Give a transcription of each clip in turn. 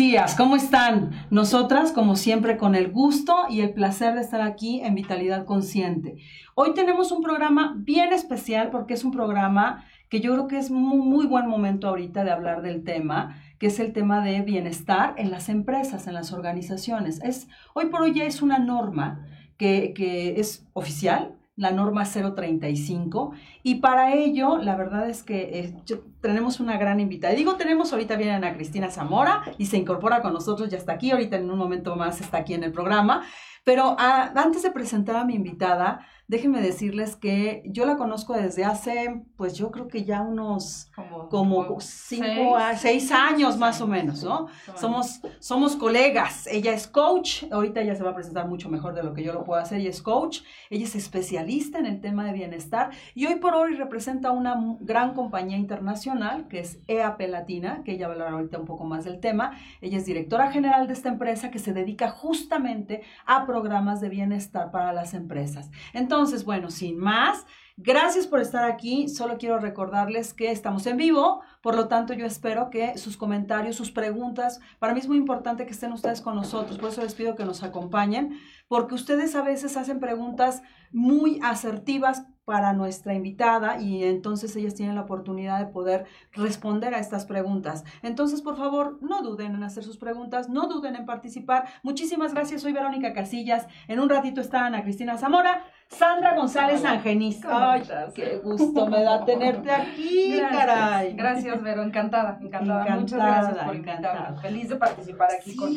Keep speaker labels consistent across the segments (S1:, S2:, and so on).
S1: días. ¿Cómo están? Nosotras, como siempre, con el gusto y el placer de estar aquí en Vitalidad Consciente. Hoy tenemos un programa bien especial porque es un programa que yo creo que es muy, buen momento ahorita de hablar del tema, que es el tema de bienestar en las empresas, en las organizaciones. Es, hoy por hoy es una norma que es oficial, la norma 035. Y para ello, la verdad es que eh, tenemos una gran invitada. Digo, tenemos ahorita viene Ana Cristina Zamora y se incorpora con nosotros, ya está aquí, ahorita en un momento más está aquí en el programa. Pero ah, antes de presentar a mi invitada, déjenme decirles que yo la conozco desde hace, pues yo creo que ya unos como, cinco a seis años más o menos, ¿no? Somos, somos colegas. Ella es coach, ahorita ella se va a presentar mucho mejor de lo que yo lo puedo hacer, ella es coach, ella es especialista en el tema de bienestar y hoy por hoy representa una gran compañía internacional que es EAP Latina, que ella va a hablar ahorita un poco más del tema. Ella es directora general de esta empresa que se dedica justamente a programas de bienestar para las empresas. Entonces, entonces, bueno, sin más, gracias por estar aquí. Solo quiero recordarles que estamos en vivo, por lo tanto yo espero que sus comentarios, sus preguntas, para mí es muy importante que estén ustedes con nosotros, por eso les pido que nos acompañen, porque ustedes a veces hacen preguntas muy asertivas para nuestra invitada y entonces ellas tienen la oportunidad de poder responder a estas preguntas. Entonces, por favor, no duden en hacer sus preguntas, no duden en participar. Muchísimas gracias, soy Verónica Casillas. En un ratito está Ana Cristina Zamora, Sandra González Angenis. Ay, qué gusto me da tenerte aquí,
S2: gracias.
S1: caray.
S2: Gracias, Vero, encantada, encantada. Muchas gracias por invitarme. Feliz de participar aquí con,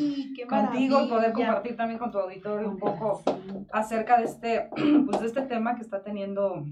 S2: contigo y poder compartir también con tu auditorio un poco acerca de este, pues, de este tema que está teniendo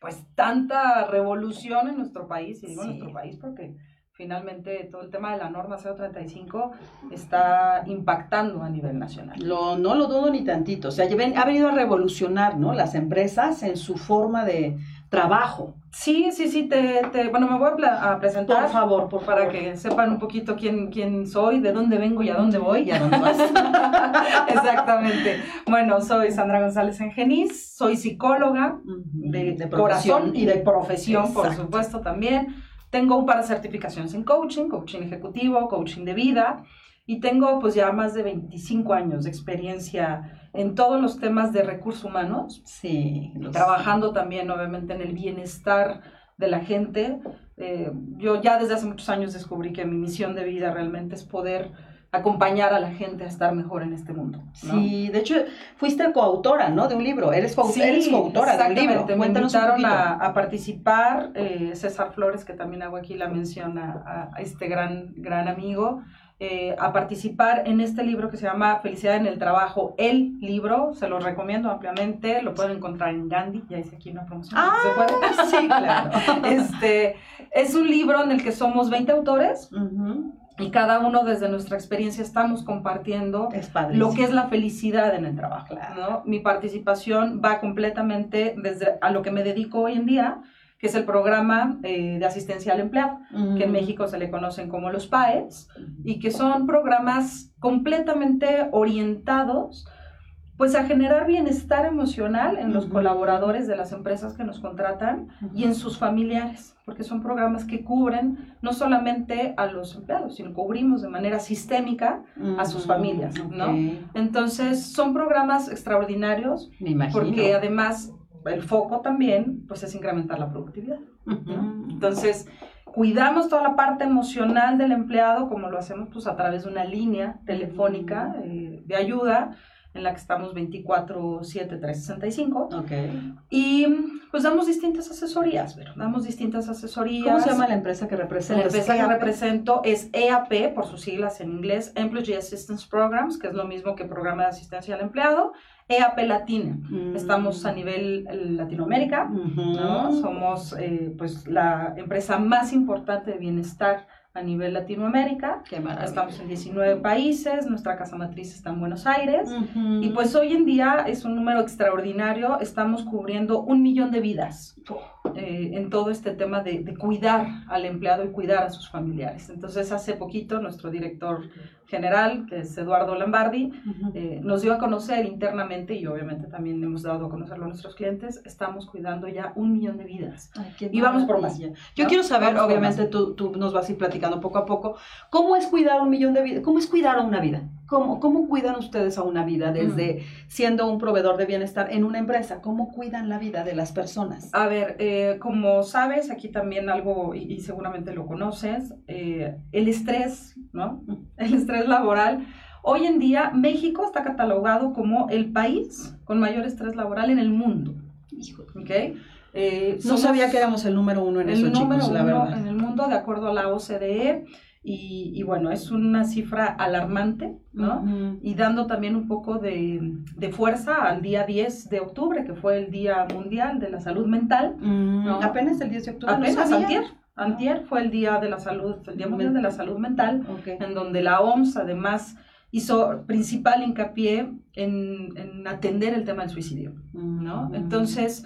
S2: pues tanta revolución en nuestro país, y digo nuestro país porque finalmente todo el tema de la norma 035 está impactando a nivel nacional.
S1: Lo, no lo dudo ni tantito, o sea, ha venido a revolucionar, ¿no? Las empresas en su forma de trabajo.
S2: Sí, sí, sí, te, te bueno, me voy a, presentar.
S1: Por favor, por
S2: Para que sepan un poquito quién, quién soy, de dónde vengo y a dónde voy.
S1: Y a dónde vas.
S2: Exactamente. Bueno, soy Sandra González Engenís, soy psicóloga de, de corazón y de profesión, por supuesto, también tengo un par de certificaciones en coaching, coaching ejecutivo, coaching de vida, y tengo pues ya más de 25 años de experiencia en todos los temas de recursos humanos.
S1: Sí.
S2: Trabajando también obviamente en el bienestar de la gente. Eh, yo ya desde hace muchos años descubrí que mi misión de vida realmente es poder acompañar a la gente a estar mejor en este mundo.
S1: Sí, de hecho, fuiste coautora, ¿no? De un libro. Eres,
S2: sí,
S1: coautora de un libro.
S2: Me invitaron a, participar, eh, César Flores, que también hago aquí la mención a, este gran, gran amigo, eh, a participar en este libro que se llama Felicidad en el Trabajo. El libro, se lo recomiendo ampliamente, lo pueden encontrar en Gandhi, ya hice aquí una promoción.
S1: Ah,
S2: ¿Se puede?
S1: sí, claro.
S2: este, es un libro en el que somos 20 autores y cada uno desde nuestra experiencia estamos compartiendo lo que es la felicidad en el trabajo. ¿no? Mi participación va completamente desde a lo que me dedico hoy en día, que es el programa eh, de asistencia al empleado, que en México se le conocen como los PAES, y que son programas completamente orientados pues a generar bienestar emocional en los colaboradores de las empresas que nos contratan y en sus familiares, porque son programas que cubren no solamente a los empleados, sino cubrimos de manera sistémica a sus familias, ¿no? Entonces, son programas extraordinarios, porque además el foco también, pues es incrementar la productividad. Entonces, cuidamos toda la parte emocional del empleado, como lo hacemos pues a través de una línea telefónica eh, de ayuda, en la que estamos 24, 7, 365.
S1: Ok.
S2: Y pues damos distintas asesorías, pero damos distintas asesorías.
S1: ¿Cómo se llama la empresa que representa?
S2: La empresa que represento es EAP, por sus siglas en inglés, Employee Assistance Programs, que es lo mismo que Programa de Asistencia al Empleado. EAP Latina. Mm. Estamos a nivel eh, Latinoamérica, ¿no? Somos eh, pues la empresa más importante de bienestar a nivel Latinoamérica.
S1: Qué.
S2: Estamos en 19 países, nuestra casa matriz está en Buenos Aires. Y pues hoy en día es un número extraordinario, estamos cubriendo un millón de vidas. eh, en todo este tema de, cuidar al empleado y cuidar a sus familiares. Entonces, hace poquito nuestro director general, que es Eduardo Lambardi, eh, nos dio a conocer internamente y obviamente también hemos dado a conocerlo a nuestros clientes, estamos cuidando ya un millón de vidas. y vamos por más.
S1: Yo quiero saber, obviamente tú, tú, nos vas a ir platicando poco a poco, ¿cómo es cuidar un millón de vidas? ¿Cómo es cuidar a una vida? ¿Cómo, ¿Cómo cuidan ustedes a una vida desde siendo un proveedor de bienestar en una empresa? ¿Cómo cuidan la vida de las personas?
S2: A ver, eh, como sabes, aquí también algo, y, seguramente lo conoces, eh, el estrés, ¿no? El estrés laboral. Hoy en día México está catalogado como el país con mayor estrés laboral en el mundo. ¿Ok?
S1: Eh, no sabía que éramos el número uno en el eso, número chicos, la verdad.
S2: en el mundo, de acuerdo a la OCDE. Y, bueno, es una cifra alarmante, ¿no? Y dando también un poco de, fuerza al día 10 de octubre, que fue el Día Mundial de la Salud Mental.
S1: ¿no? Apenas el 10 de octubre.
S2: Apenas antier. Antier fue el Día de la Salud, el Día Mundial de la Salud Mental, en donde la OMS además hizo principal hincapié en, atender el tema del suicidio, ¿no? Entonces,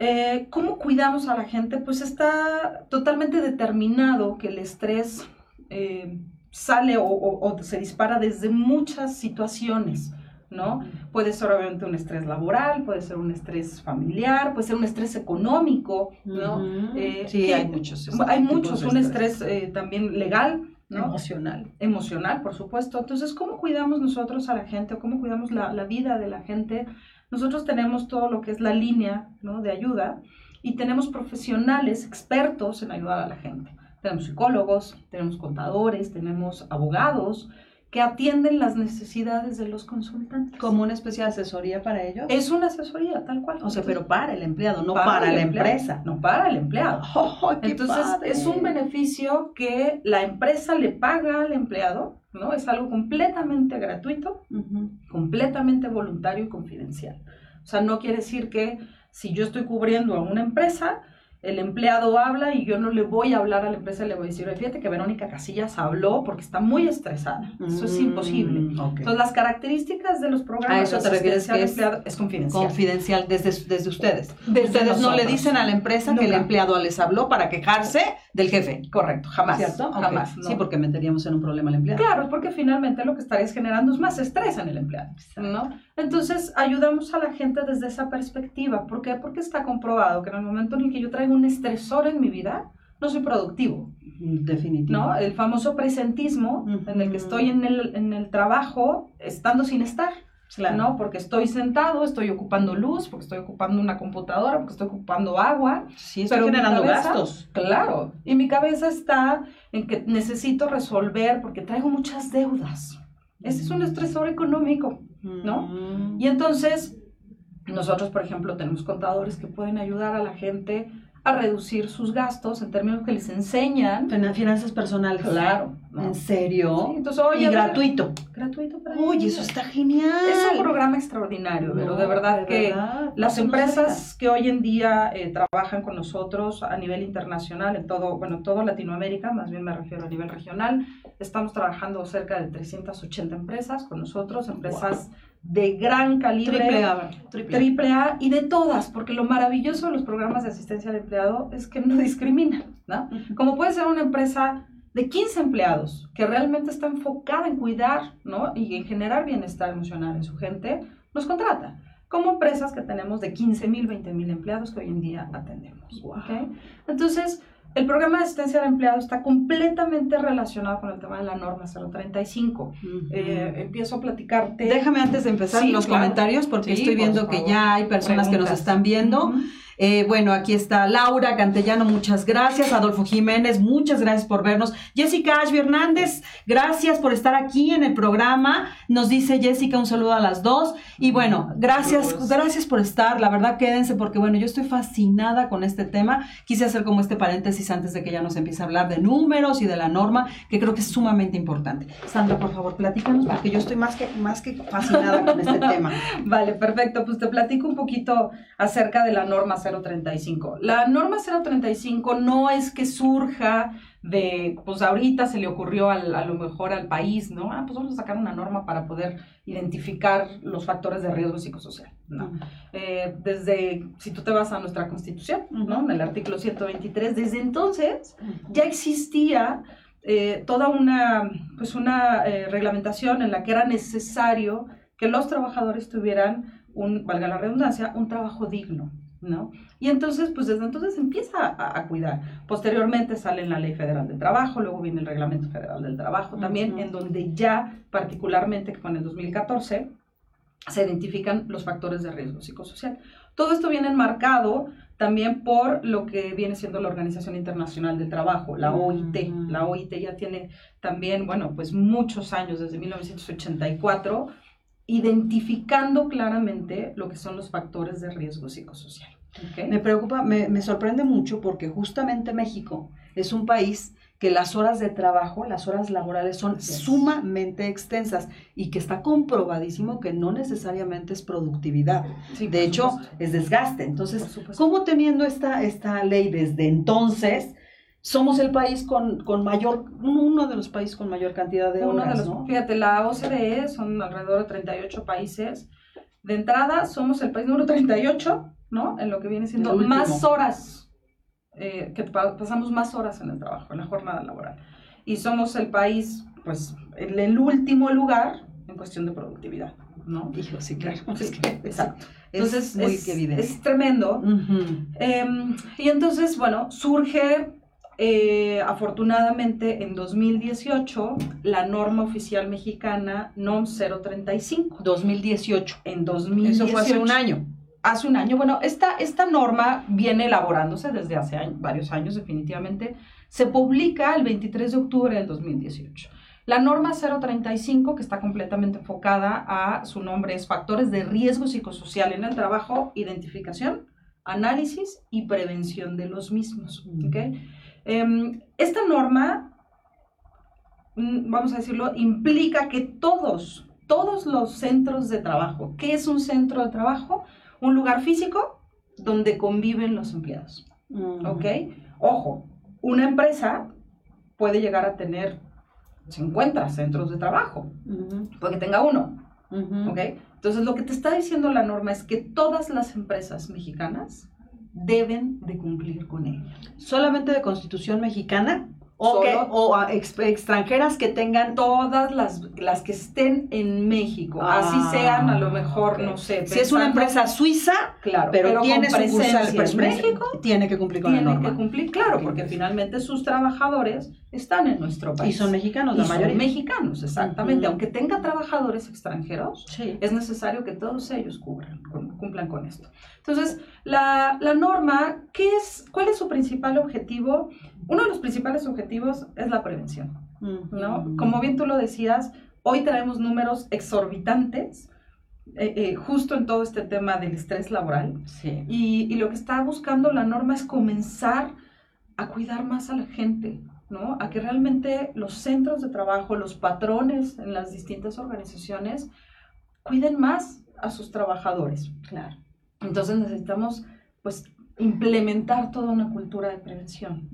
S2: eh, ¿cómo cuidamos a la gente? Pues está totalmente determinado que el estrés eh, sale o, se dispara desde muchas situaciones, ¿no? Puede ser obviamente un estrés laboral, puede ser un estrés familiar, puede ser un estrés económico, ¿no?
S1: Eh, sí, hay muchos.
S2: Hay muchos, un estrés, eh, también legal, ¿no?
S1: Emocional.
S2: Emocional, por supuesto. Entonces, ¿cómo cuidamos nosotros a la gente? ¿Cómo cuidamos la, la vida de la gente? Nosotros tenemos todo lo que es la línea, ¿no? De ayuda y tenemos profesionales expertos en ayudar a la gente. Tenemos psicólogos, tenemos contadores, tenemos abogados que atienden las necesidades de los consultantes.
S1: ¿Como una especie de asesoría para ellos?
S2: Es una asesoría, tal cual.
S1: O sea, pero para el empleado, no para, la empresa.
S2: No para el empleado. Oh, Entonces, es un beneficio que la empresa le paga al empleado, ¿no? Es algo completamente gratuito, completamente voluntario y confidencial. O sea, no quiere decir que si yo estoy cubriendo a una empresa, el empleado habla y yo no le voy a hablar a la empresa, le voy a decir, fíjate que Verónica Casillas habló porque está muy estresada. Eso es imposible. Mm, Entonces, las características de los programas
S1: a eso te refieres
S2: que es, es, confidencial.
S1: Confidencial desde, desde ustedes. ustedes no le dicen a la empresa que el empleado les habló para quejarse del jefe.
S2: Correcto, jamás.
S1: ¿Cierto? Jamás. Sí, porque meteríamos en un problema al empleado.
S2: Claro, porque finalmente lo que estarías generando es más estrés en el empleado. ¿no? Entonces, ayudamos a la gente desde esa perspectiva. ¿Por qué? Porque está comprobado que en el momento en el que yo traigo un estresor en mi vida, no soy productivo.
S1: Definitivo.
S2: ¿no? El famoso presentismo en el que estoy en el, en el trabajo estando sin estar. ¿no? Porque estoy sentado, estoy ocupando luz, porque estoy ocupando una computadora, porque estoy ocupando agua.
S1: Sí, estoy generando gastos.
S2: Claro. Y mi cabeza está en que necesito resolver porque traigo muchas deudas. Ese es un estresor económico, ¿no? Mm. Y entonces, nosotros, por ejemplo, tenemos contadores que pueden ayudar a la gente a reducir sus gastos en términos que les enseñan.
S1: Finanzas personales.
S2: Claro.
S1: ¿En serio?
S2: Sí, entonces, oye,
S1: y gratuito.
S2: Gratuito para
S1: Oye, eso está genial.
S2: Es un programa extraordinario, pero de verdad que las empresas que hoy en día eh, trabajan con nosotros a nivel internacional, en todo, bueno, todo Latinoamérica, más bien me refiero a nivel regional, estamos trabajando cerca de 380 empresas con nosotros, empresas de gran calibre.
S1: Triple A,
S2: triple, A. y de todas, porque lo maravilloso de los programas de asistencia al empleado es que no discriminan, ¿no? Como puede ser una empresa de 15 empleados que realmente está enfocada en cuidar, ¿no? Y en generar bienestar emocional en su gente, nos contrata. Como empresas que tenemos de 15 mil, 20 mil empleados que hoy en día atendemos. ¿okay? Entonces, el programa de asistencia al empleado está completamente relacionado con el tema de la norma 035. Eh, empiezo a platicarte.
S1: Déjame antes de empezar los comentarios, porque estoy viendo que ya hay personas que nos están viendo. Eh, bueno, aquí está Laura Cantellano, muchas gracias. Adolfo Jiménez, muchas gracias por vernos. Jessica Ashby Hernández, gracias por estar aquí en el programa. Nos dice Jessica un saludo a las dos. Y bueno, gracias, gracias por estar. La verdad, quédense porque bueno, yo estoy fascinada con este tema. Quise hacer como este paréntesis antes de que ya nos empiece a hablar de números y de la norma, que creo que es sumamente importante. Sandra, por favor, platícanos porque yo estoy más que, más que fascinada con este tema.
S2: Vale, perfecto. Pues te platico un poquito acerca de la norma 035. La norma 035 no es que surja de, pues ahorita se le ocurrió al, a lo mejor al país, ¿no? Ah, pues vamos a sacar una norma para poder identificar los factores de riesgo psicosocial, ¿no? Eh, desde, si tú te vas a nuestra constitución, ¿no? En el artículo 123, desde entonces ya existía eh, toda una, pues una eh, reglamentación en la que era necesario que los trabajadores tuvieran un, valga la redundancia, un trabajo digno, ¿no? Y entonces, pues desde entonces empieza a, cuidar. Posteriormente sale la Ley Federal del Trabajo, luego viene el Reglamento Federal del Trabajo también, en donde ya particularmente con el 2014 se identifican los factores de riesgo psicosocial. Todo esto viene enmarcado también por lo que viene siendo la Organización Internacional del Trabajo, la OIT. La OIT ya tiene también, bueno, pues muchos años, desde 1984, identificando claramente lo que son los factores de riesgo psicosocial.
S1: Me preocupa, me, me, sorprende mucho porque justamente México es un país que las horas de trabajo, las horas laborales son sumamente extensas y que está comprobadísimo que no necesariamente es productividad. de hecho, es desgaste. Entonces, ¿cómo teniendo esta, esta ley desde entonces somos el país con, con, mayor, uno de los países con mayor cantidad de uno horas, de los,
S2: Fíjate, la OCDE son alrededor de 38 países. De entrada, somos el país número 38, ¿no? En lo que viene siendo más horas, eh, que pasamos más horas en el trabajo, en la jornada laboral. Y somos el país, pues, en el último lugar en cuestión de productividad, ¿no?
S1: Hijo, sí, claro.
S2: exacto. Entonces, es, es, tremendo. Em, y entonces, bueno, surge eh, afortunadamente, en 2018, la norma oficial mexicana NOM 035.
S1: 2018.
S2: En 2018.
S1: Eso fue hace un año.
S2: Hace un año. Bueno, esta, esta norma viene elaborándose desde hace varios años, definitivamente. Se publica el 23 de octubre del 2018. La norma 035, que está completamente enfocada a su nombre, es Factores de Riesgo Psicosocial en el Trabajo, Identificación, Análisis y Prevención de los mismos. ¿okay? Em, esta norma, mm, vamos a decirlo, implica que todos, todos los centros de trabajo, ¿qué es un centro de trabajo? Un lugar físico donde conviven los empleados. ¿Ok? Ojo, una empresa puede llegar a tener 50 centros de trabajo, puede que tenga uno. ¿Ok? Entonces, lo que te está diciendo la norma es que todas las empresas mexicanas deben de cumplir con ella.
S1: ¿Solamente de constitución mexicana? O, o extranjeras que tengan
S2: todas las, las que estén en México, así ah, sean a lo mejor, no sé.
S1: Si es una empresa suiza, claro, pero, tiene su en México, tiene que cumplir con
S2: la
S1: norma.
S2: Tiene que cumplir, claro, porque finalmente sus trabajadores están en nuestro país.
S1: Y son mexicanos, la mayoría.
S2: Son mexicanos, exactamente. Aunque tenga trabajadores extranjeros, es necesario que todos ellos cubran, cumplan con esto. Entonces, la, la norma, ¿qué es, ¿cuál es su principal objetivo? Uno de los principales objetivos es la prevención, ¿no? Como bien tú lo decías, hoy traemos números exorbitantes eh, eh, justo en todo este tema del estrés laboral.
S1: Sí.
S2: Y, y, lo que está buscando la norma es comenzar a cuidar más a la gente, ¿no? A que realmente los centros de trabajo, los patrones en las distintas organizaciones cuiden más a sus trabajadores.
S1: Claro.
S2: Entonces necesitamos, pues, implementar toda una cultura de prevención.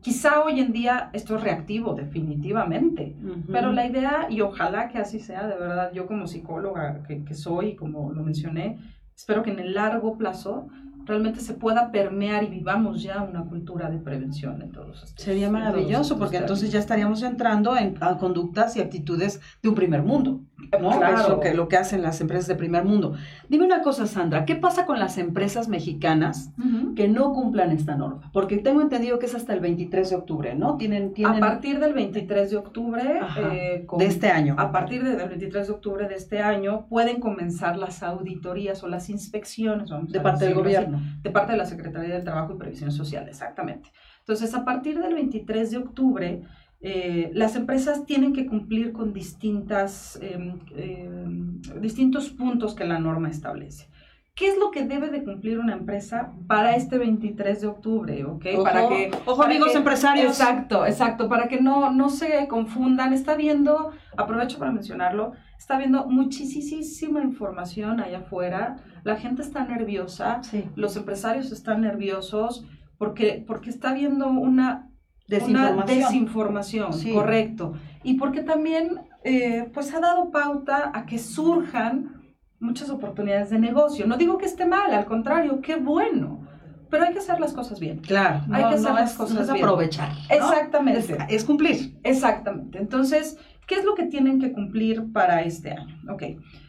S2: Quizá hoy en día esto es reactivo, definitivamente, pero la idea, y ojalá que así sea, de verdad, yo como psicóloga que, que soy, como lo mencioné, espero que en el largo plazo realmente se pueda permear y vivamos ya una cultura de prevención en todos estos
S1: Sería maravilloso, porque entonces ya estaríamos entrando en conductas y actitudes de un primer mundo, ¿no? Claro. Es lo que, lo que hacen las empresas de primer mundo. Dime una cosa, Sandra, ¿qué pasa con las empresas mexicanas que no cumplan esta norma? Porque tengo entendido que es hasta el 23 de octubre, ¿no? Tienen, tienen...
S2: A partir del 23 de octubre
S1: eh, de este año.
S2: A partir del 23 de octubre de este año pueden comenzar las auditorías o las inspecciones, vamos
S1: de parte del gobierno
S2: de parte de la Secretaría del Trabajo y Previsión Social, exactamente. Entonces, a partir del 23 de octubre, eh, las empresas tienen que cumplir con distintas, em, em, distintos puntos que la norma establece. ¿Qué es lo que debe de cumplir una empresa para este 23 de octubre? ¿okay?
S1: Ojo,
S2: para
S1: que, ojo amigos empresarios.
S2: Exacto, exacto, para que no, no se confundan. Está viendo, aprovecho para mencionarlo, está viendo muchísima información allá afuera. La gente está nerviosa, los empresarios están nerviosos porque, porque está viendo una Desinformación. Una desinformación, correcto. Y porque también eh, pues ha dado pauta a que surjan muchas oportunidades de negocio. No digo que esté mal, al contrario, qué bueno. Pero hay que hacer las cosas bien.
S1: Claro,
S2: hay que hacer las cosas bien.
S1: aprovechar.
S2: Exactamente.
S1: Es, cumplir.
S2: Exactamente. Entonces, ¿qué es lo que tienen que cumplir para este año? Ok.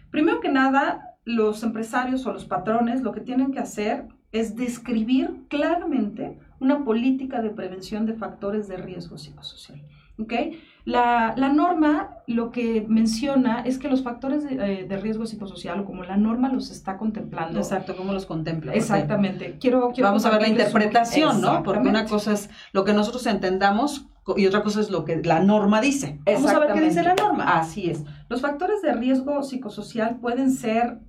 S2: Primero que nada, los empresarios o los patrones lo que tienen que hacer es describir claramente una política de prevención de factores de riesgo psicosocial. ¿okay? La, norma lo que menciona es que los factores de, eh, riesgo psicosocial, o como la norma los está contemplando.
S1: Exacto, ¿cómo los contempla?
S2: Exactamente. Quiero,
S1: Vamos a ver la interpretación, ¿no? Porque una cosa es lo que nosotros entendamos y otra cosa es lo que la norma dice.
S2: Vamos a ver qué dice la norma. Así es. Los factores de riesgo psicosocial pueden ser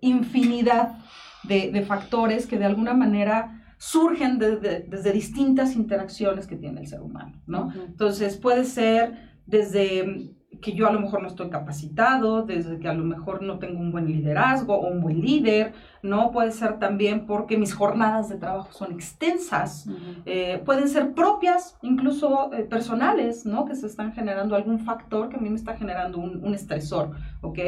S2: infinidad de, de factores que de alguna manera surgen desde distintas interacciones que tiene el ser humano, ¿no? Entonces puede ser desde que yo a lo mejor no estoy capacitado, desde que a lo mejor no tengo un buen liderazgo o un buen líder, ¿no? Puede ser también porque mis jornadas de trabajo son extensas, eh, pueden ser propias, incluso eh, personales, ¿no? Que se están generando algún factor que a mí me está generando un, estresor, ¿ok?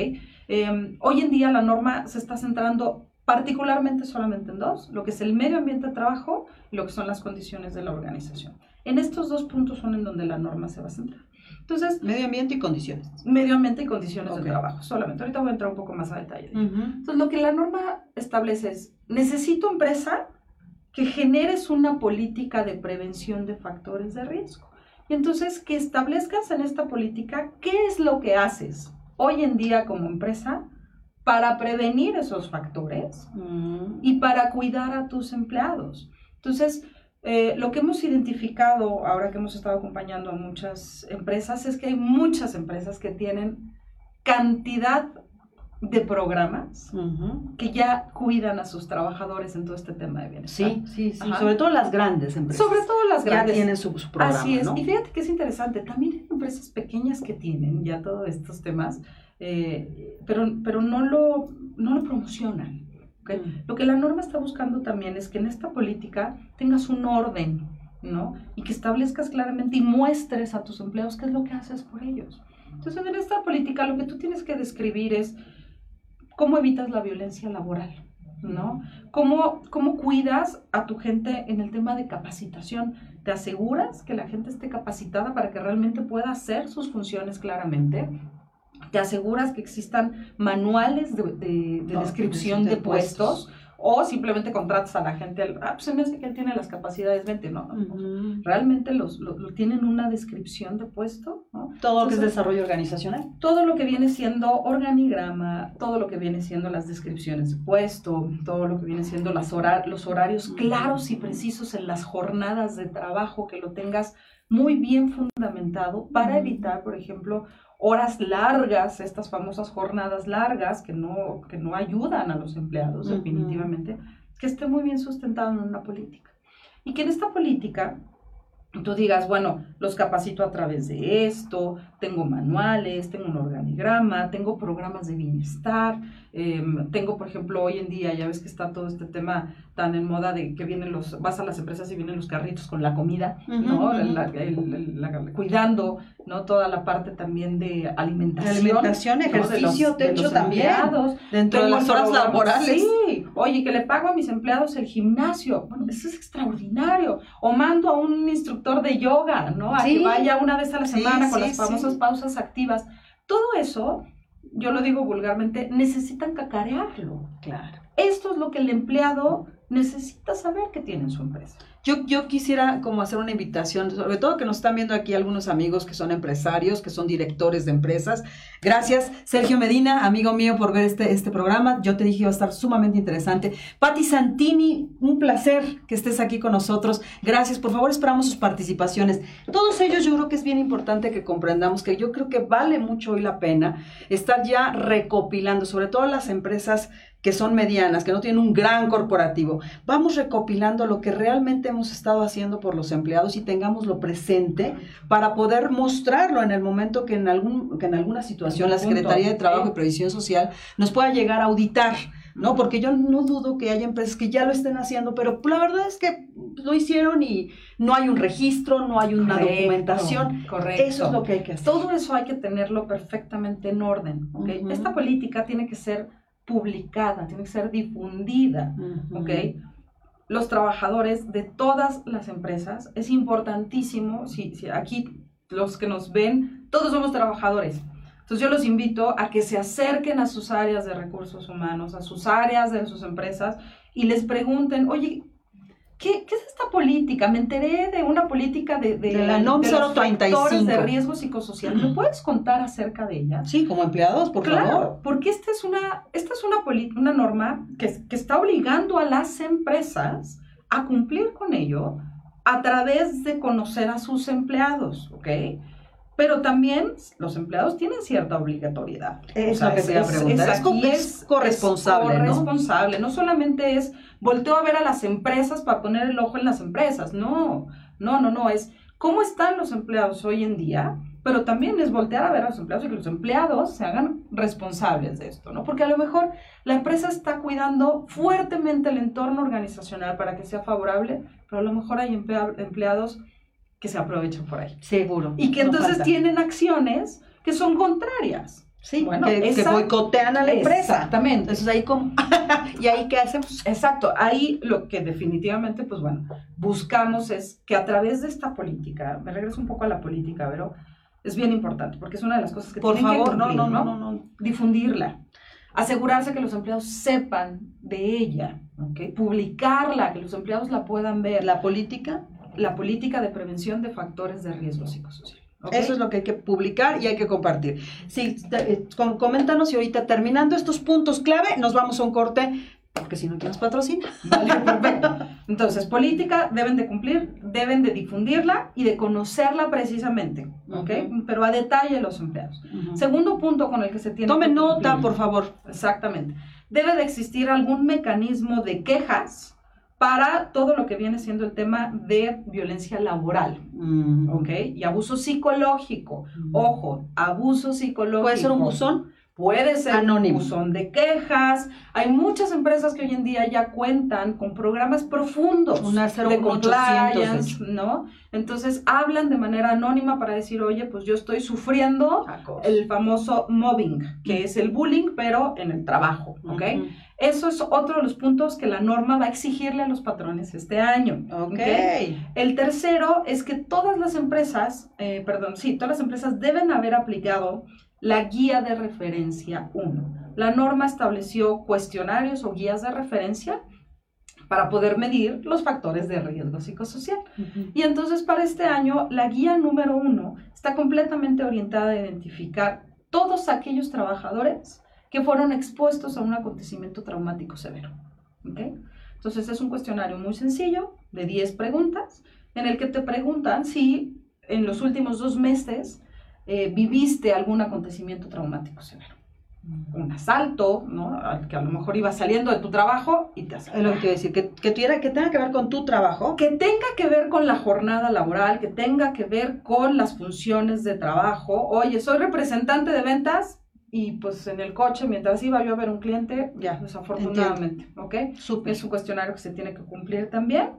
S2: Em, hoy en día la norma se está centrando particularmente solamente en dos, lo que es el medio ambiente de trabajo y lo que son las condiciones de la organización. En estos dos puntos son en donde la norma se va a centrar.
S1: Entonces, medio ambiente y condiciones.
S2: Medio ambiente y condiciones de trabajo, solamente. Ahorita voy a entrar un poco más a detalle. Entonces, lo que la norma establece es, necesito empresa que generes una política de prevención de factores de riesgo. Y entonces, que establezcas en esta política qué es lo que haces hoy en día como empresa para prevenir esos factores mm. y para cuidar a tus empleados. Entonces, eh, lo que hemos identificado ahora que hemos estado acompañando a muchas empresas es que hay muchas empresas que tienen cantidad de programas que ya cuidan a sus trabajadores en todo este tema de bienestar.
S1: Sí, sí, sí. Sobre todo las grandes empresas.
S2: Sobre todo las grandes.
S1: Ya tienen su, programa.
S2: Así es. Y fíjate que es interesante. También hay empresas pequeñas que tienen ya todos estos temas eh, pero, pero no, lo, no lo promocionan. Mm. Lo que la norma está buscando también es que en esta política tengas un orden, ¿no? Y que establezcas claramente y muestres a tus empleados qué es lo que haces por ellos. Entonces, en esta política lo que tú tienes que describir es cómo evitas la violencia laboral, ¿no? ¿Cómo, ¿Cómo cuidas a tu gente en el tema de capacitación? ¿Te aseguras que la gente esté capacitada para que realmente pueda hacer sus funciones claramente? Te aseguras que existan manuales de, descripción de, puestos, o simplemente contratas a la gente, ah, pues se me hace que él tiene las capacidades, vente, no, realmente los, tienen una descripción de puesto, ¿no?
S1: Todo lo que es desarrollo organizacional.
S2: Todo lo que viene siendo organigrama, todo lo que viene siendo las descripciones de puesto, todo lo que viene siendo las los horarios claros y precisos en las jornadas de trabajo, que lo tengas muy bien fundamentado para evitar, por ejemplo, horas largas, estas famosas jornadas largas que no, que no ayudan a los empleados, definitivamente, que esté muy bien sustentado en una política. Y que en esta política tú digas, bueno, los capacito a través de esto, tengo manuales, tengo un organigrama, tengo programas de bienestar, em, tengo, por ejemplo, hoy en día, ya ves que está todo este tema tan en moda de que vienen los, vas a las empresas y vienen los carritos con la comida, ¿no? cuidando, ¿no? Toda la parte también de alimentación.
S1: alimentación, ejercicio, techo también. Dentro de las horas laborales.
S2: Sí, oye, que le pago a mis empleados el gimnasio. Bueno, eso es extraordinario. O mando a un instructor de yoga, ¿no? A que vaya una vez a la semana con las famosas pausas activas. Todo eso, yo lo digo vulgarmente, necesitan cacarearlo.
S1: Claro.
S2: Esto es lo que el empleado necesita saber que tiene en su empresa.
S1: Yo, yo quisiera como hacer una invitación, sobre todo que nos están viendo aquí algunos amigos que son empresarios, que son directores de empresas. Gracias, Sergio Medina, amigo mío, por ver este, este programa. Yo te dije iba a estar sumamente interesante. Patti Santini, un placer que estés aquí con nosotros. Gracias, por favor, esperamos sus participaciones. Todos ellos yo creo que es bien importante que comprendamos que yo creo que vale mucho hoy la pena estar ya recopilando, sobre todo las empresas que son medianas, que no tienen un gran corporativo. Vamos recopilando lo que realmente hemos estado haciendo por los empleados y tengámoslo presente para poder mostrarlo en el momento que en, algún, que en alguna situación la Secretaría de Trabajo y Previsión Social nos pueda llegar a auditar ¿no? Porque yo no dudo que haya empresas que ya lo estén haciendo, pero la verdad es que lo hicieron y no hay un registro, no hay una documentación.
S2: Correcto.
S1: Eso es lo que hay que hacer.
S2: Todo eso hay que tenerlo perfectamente en orden. Esta política tiene que ser publicada, tiene que ser difundida, ¿ok? Los trabajadores de todas las empresas, es importantísimo, si, si aquí los que nos ven, todos somos trabajadores. Entonces yo los invito a que se acerquen a sus áreas de recursos humanos, a sus áreas de sus empresas y les pregunten, oye, ¿qué, qué es esta política? Me enteré de una política de, de,
S1: la NOM de los factores
S2: de riesgo psicosocial. ¿Me puedes contar acerca de ella?
S1: Sí, como empleados, por
S2: claro,
S1: favor.
S2: porque esta es una, esta es una, una norma que, que está obligando a las empresas a cumplir con ello a través de conocer a sus empleados, ¿ok? pero también los empleados tienen cierta obligatoriedad.
S1: Es lo que se es, es, corresponsable.
S2: Es corresponsable. ¿no? solamente es volteo a ver a las empresas para poner el ojo en las empresas. No, no, no, no. Es cómo están los empleados hoy en día, pero también es voltear a ver a los empleados y que los empleados se hagan responsables de esto, ¿no? Porque a lo mejor la empresa está cuidando fuertemente el entorno organizacional para que sea favorable, pero a lo mejor hay empleados que se aprovechan por ahí.
S1: Seguro.
S2: Y que entonces tienen acciones que son contrarias.
S1: Sí, bueno, que, boicotean a la empresa.
S2: Exactamente.
S1: Entonces ahí como, ¿y ahí qué hacemos?
S2: Exacto, ahí lo que definitivamente, pues bueno, buscamos es que a través de esta política, me regreso un poco a la política, pero es bien importante, porque es una de las cosas que
S1: Por
S2: tienen
S1: favor,
S2: que
S1: no, no, no, no, no,
S2: difundirla, asegurarse que los empleados sepan de ella, ¿okay? publicarla, que los empleados la puedan ver.
S1: La política
S2: la política de prevención de factores de riesgo psicosocial.
S1: Eso es lo que hay que publicar y hay que compartir. Sí, eh, coméntanos y ahorita terminando estos puntos clave, nos vamos a un corte, porque si no, ¿quién nos patrocina?
S2: Vale, perfecto. Entonces, política deben de cumplir, deben de difundirla y de conocerla precisamente, ¿ok? Pero a detalle los empleados. Segundo punto con el que se tiene
S1: Tome nota, por favor.
S2: Exactamente. Debe de existir algún mecanismo de quejas para todo lo que viene siendo el tema de violencia laboral, mm. ¿ok? Y abuso psicológico. Mm. Ojo, abuso psicológico.
S1: ¿Puede ser un buzón?
S2: Puede ser Anónimo. un buzón de quejas. Hay muchas empresas que hoy en día ya cuentan con programas profundos
S1: de compliance,
S2: ¿no? Entonces hablan de manera anónima para decir, oye, pues yo estoy sufriendo el famoso mobbing, que es el bullying, pero en el trabajo, ¿ok? Eso es otro de los puntos que la norma va a exigirle a los patrones este año.
S1: Okay.
S2: El tercero es que todas las empresas, eh, perdón, sí, todas las empresas deben haber aplicado la guía de referencia 1. La norma estableció cuestionarios o guías de referencia para poder medir los factores de riesgo psicosocial. Y entonces para este año, la guía número uno está completamente orientada a identificar todos aquellos trabajadores que fueron expuestos a un acontecimiento traumático severo. Entonces es un cuestionario muy sencillo de 10 preguntas en el que te preguntan si en los últimos dos meses eh, viviste algún acontecimiento traumático severo. Un asalto, ¿no? Que a lo mejor ibas saliendo de tu trabajo y te asaltaron.
S1: Es lo que quiero decir, que, que, tuviera, que tenga que ver con tu trabajo.
S2: Que tenga que ver con la jornada laboral, que tenga que ver con las funciones de trabajo. Oye, soy representante de ventas, y pues en el coche, mientras iba yo a ver un cliente, ya, desafortunadamente, ¿ok? Es un cuestionario que se tiene que cumplir también.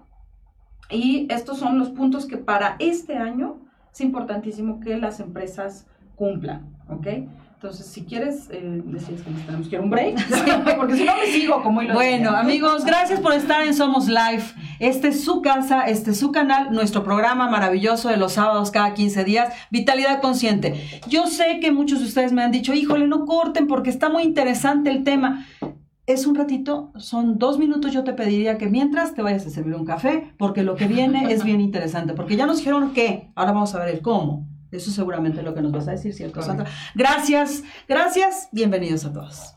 S2: Y estos son los puntos que para este año es importantísimo que las empresas cumplan, ¿ok? Entonces, si quieres, eh, decir que nos tenemos que ir un break, porque si no me sigo como
S1: Bueno, amigos, gracias por estar en Somos Live. Este es su casa, este es su canal, nuestro programa maravilloso de los sábados cada 15 días, Vitalidad Consciente. Yo sé que muchos de ustedes me han dicho, híjole, no corten porque está muy interesante el tema. Es un ratito, son dos minutos, yo te pediría que mientras te vayas a servir un café, porque lo que viene es bien interesante, porque ya nos dijeron qué, ahora vamos a ver el cómo. Eso seguramente es lo que nos vas a decir, ¿cierto, Sandra? Gracias, gracias, bienvenidos a todos.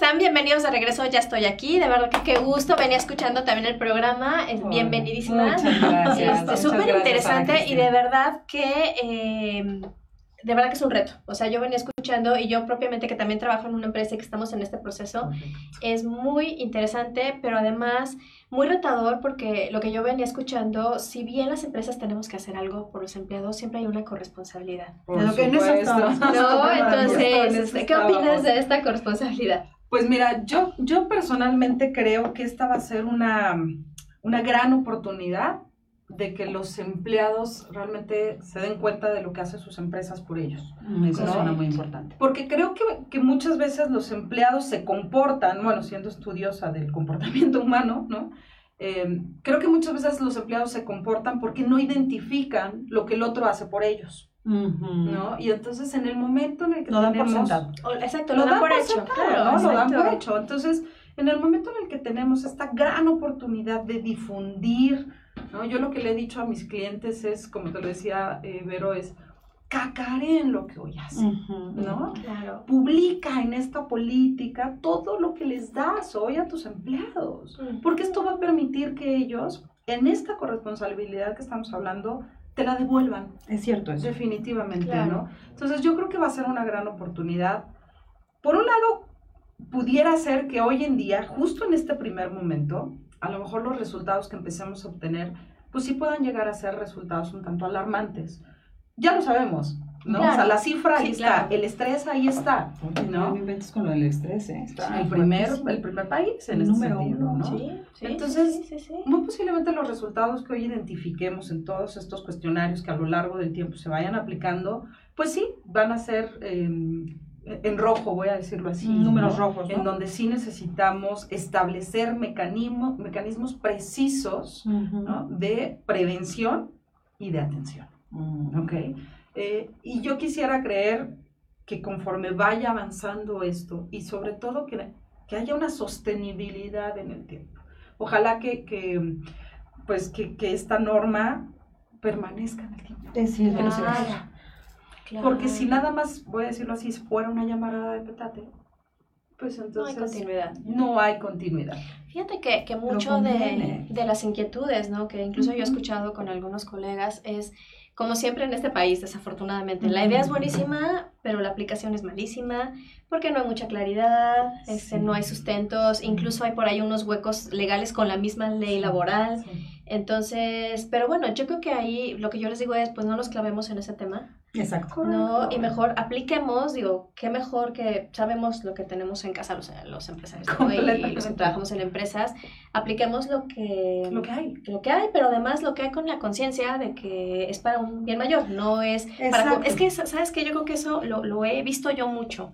S3: Están? Bienvenidos de regreso, ya estoy aquí. De verdad que qué gusto. Venía escuchando también el programa. Bienvenidísima.
S1: Muchas gracias.
S3: Este, Súper interesante y de verdad que... Eh, de verdad que es un reto. O sea, yo venía escuchando y yo propiamente que también trabajo en una empresa y que estamos en este proceso, es muy interesante, pero además muy retador porque lo que yo venía escuchando, si bien las empresas tenemos que hacer algo por los empleados, siempre hay una corresponsabilidad.
S2: Por lo que en eso
S3: No, entonces, este, ¿qué opinas de esta corresponsabilidad?
S2: Pues mira, yo, yo personalmente creo que esta va a ser una, una gran oportunidad de que los empleados realmente se den cuenta de lo que hacen sus empresas por ellos.
S1: Mm, eso suena muy importante.
S2: Porque creo que, que, muchas veces los empleados se comportan, bueno, siendo estudiosa del comportamiento humano, ¿no? Eh, creo que muchas veces los empleados se comportan porque no identifican lo que el otro hace por ellos. ¿No? Y entonces en el momento en el que
S1: lo dan por sentado.
S3: Exacto, lo, dan, por, hecho. claro,
S2: Lo dan por hecho. Entonces, en el momento en el que tenemos esta gran oportunidad de difundir ¿no? Yo lo que le he dicho a mis clientes es, como te lo decía eh, Vero, es en lo que hoy hacen, ¿no?
S3: Claro.
S2: Publica en esta política todo lo que les das hoy a tus empleados, porque esto va a permitir que ellos, en esta corresponsabilidad que estamos hablando, te la devuelvan.
S1: Es cierto eso.
S2: Definitivamente, ¿no? Entonces yo creo que va a ser una gran oportunidad. Por un lado, pudiera ser que hoy en día, justo en este primer momento, a lo mejor los resultados que empecemos a obtener, pues sí puedan llegar a ser resultados un tanto alarmantes. Ya lo sabemos, ¿no? o sea, la cifra ahí está, el estrés ahí está,
S1: ¿no? No con lo del estrés, ¿eh?
S2: el, primer, el primer país en el este número uno, ¿no?
S3: Sí,
S2: Entonces, muy posiblemente los resultados que hoy identifiquemos en todos estos cuestionarios que a lo largo del tiempo se vayan aplicando, pues sí, van a ser... Eh, en rojo, voy a decirlo así.
S1: Números rojos.
S2: En donde sí necesitamos establecer mecanismos, mecanismos precisos de prevención y de atención.
S1: Mm.
S2: Eh, y yo quisiera creer que conforme vaya avanzando esto y sobre todo que, que haya una sostenibilidad en el tiempo. Ojalá que, que pues, que, que, esta norma permanezca en el tiempo.
S1: Es cierto.
S2: Porque si nada más, voy a decirlo así, fuera una llamada de petate, pues entonces
S3: no hay continuidad.
S2: No hay continuidad.
S3: Fíjate que, que mucho de, de, las inquietudes, ¿no? que incluso yo he escuchado con algunos colegas, es como siempre en este país, desafortunadamente. La idea es buenísima, pero la aplicación es malísima, porque no hay mucha claridad, este, no hay sustentos, incluso hay por ahí unos huecos legales con la misma ley laboral. Entonces, pero bueno, yo creo que ahí lo que yo les digo es, pues no nos clavemos en ese tema.
S1: Exacto.
S3: No, y mejor apliquemos, digo, qué mejor que sabemos lo que tenemos en casa los, los empresarios y los que trabajamos en empresas, apliquemos lo que,
S2: lo que hay.
S3: Lo que hay, pero además lo que hay con la conciencia de que es para un bien mayor, no es para... Es que, ¿sabes que Yo creo que eso lo, lo he visto yo mucho.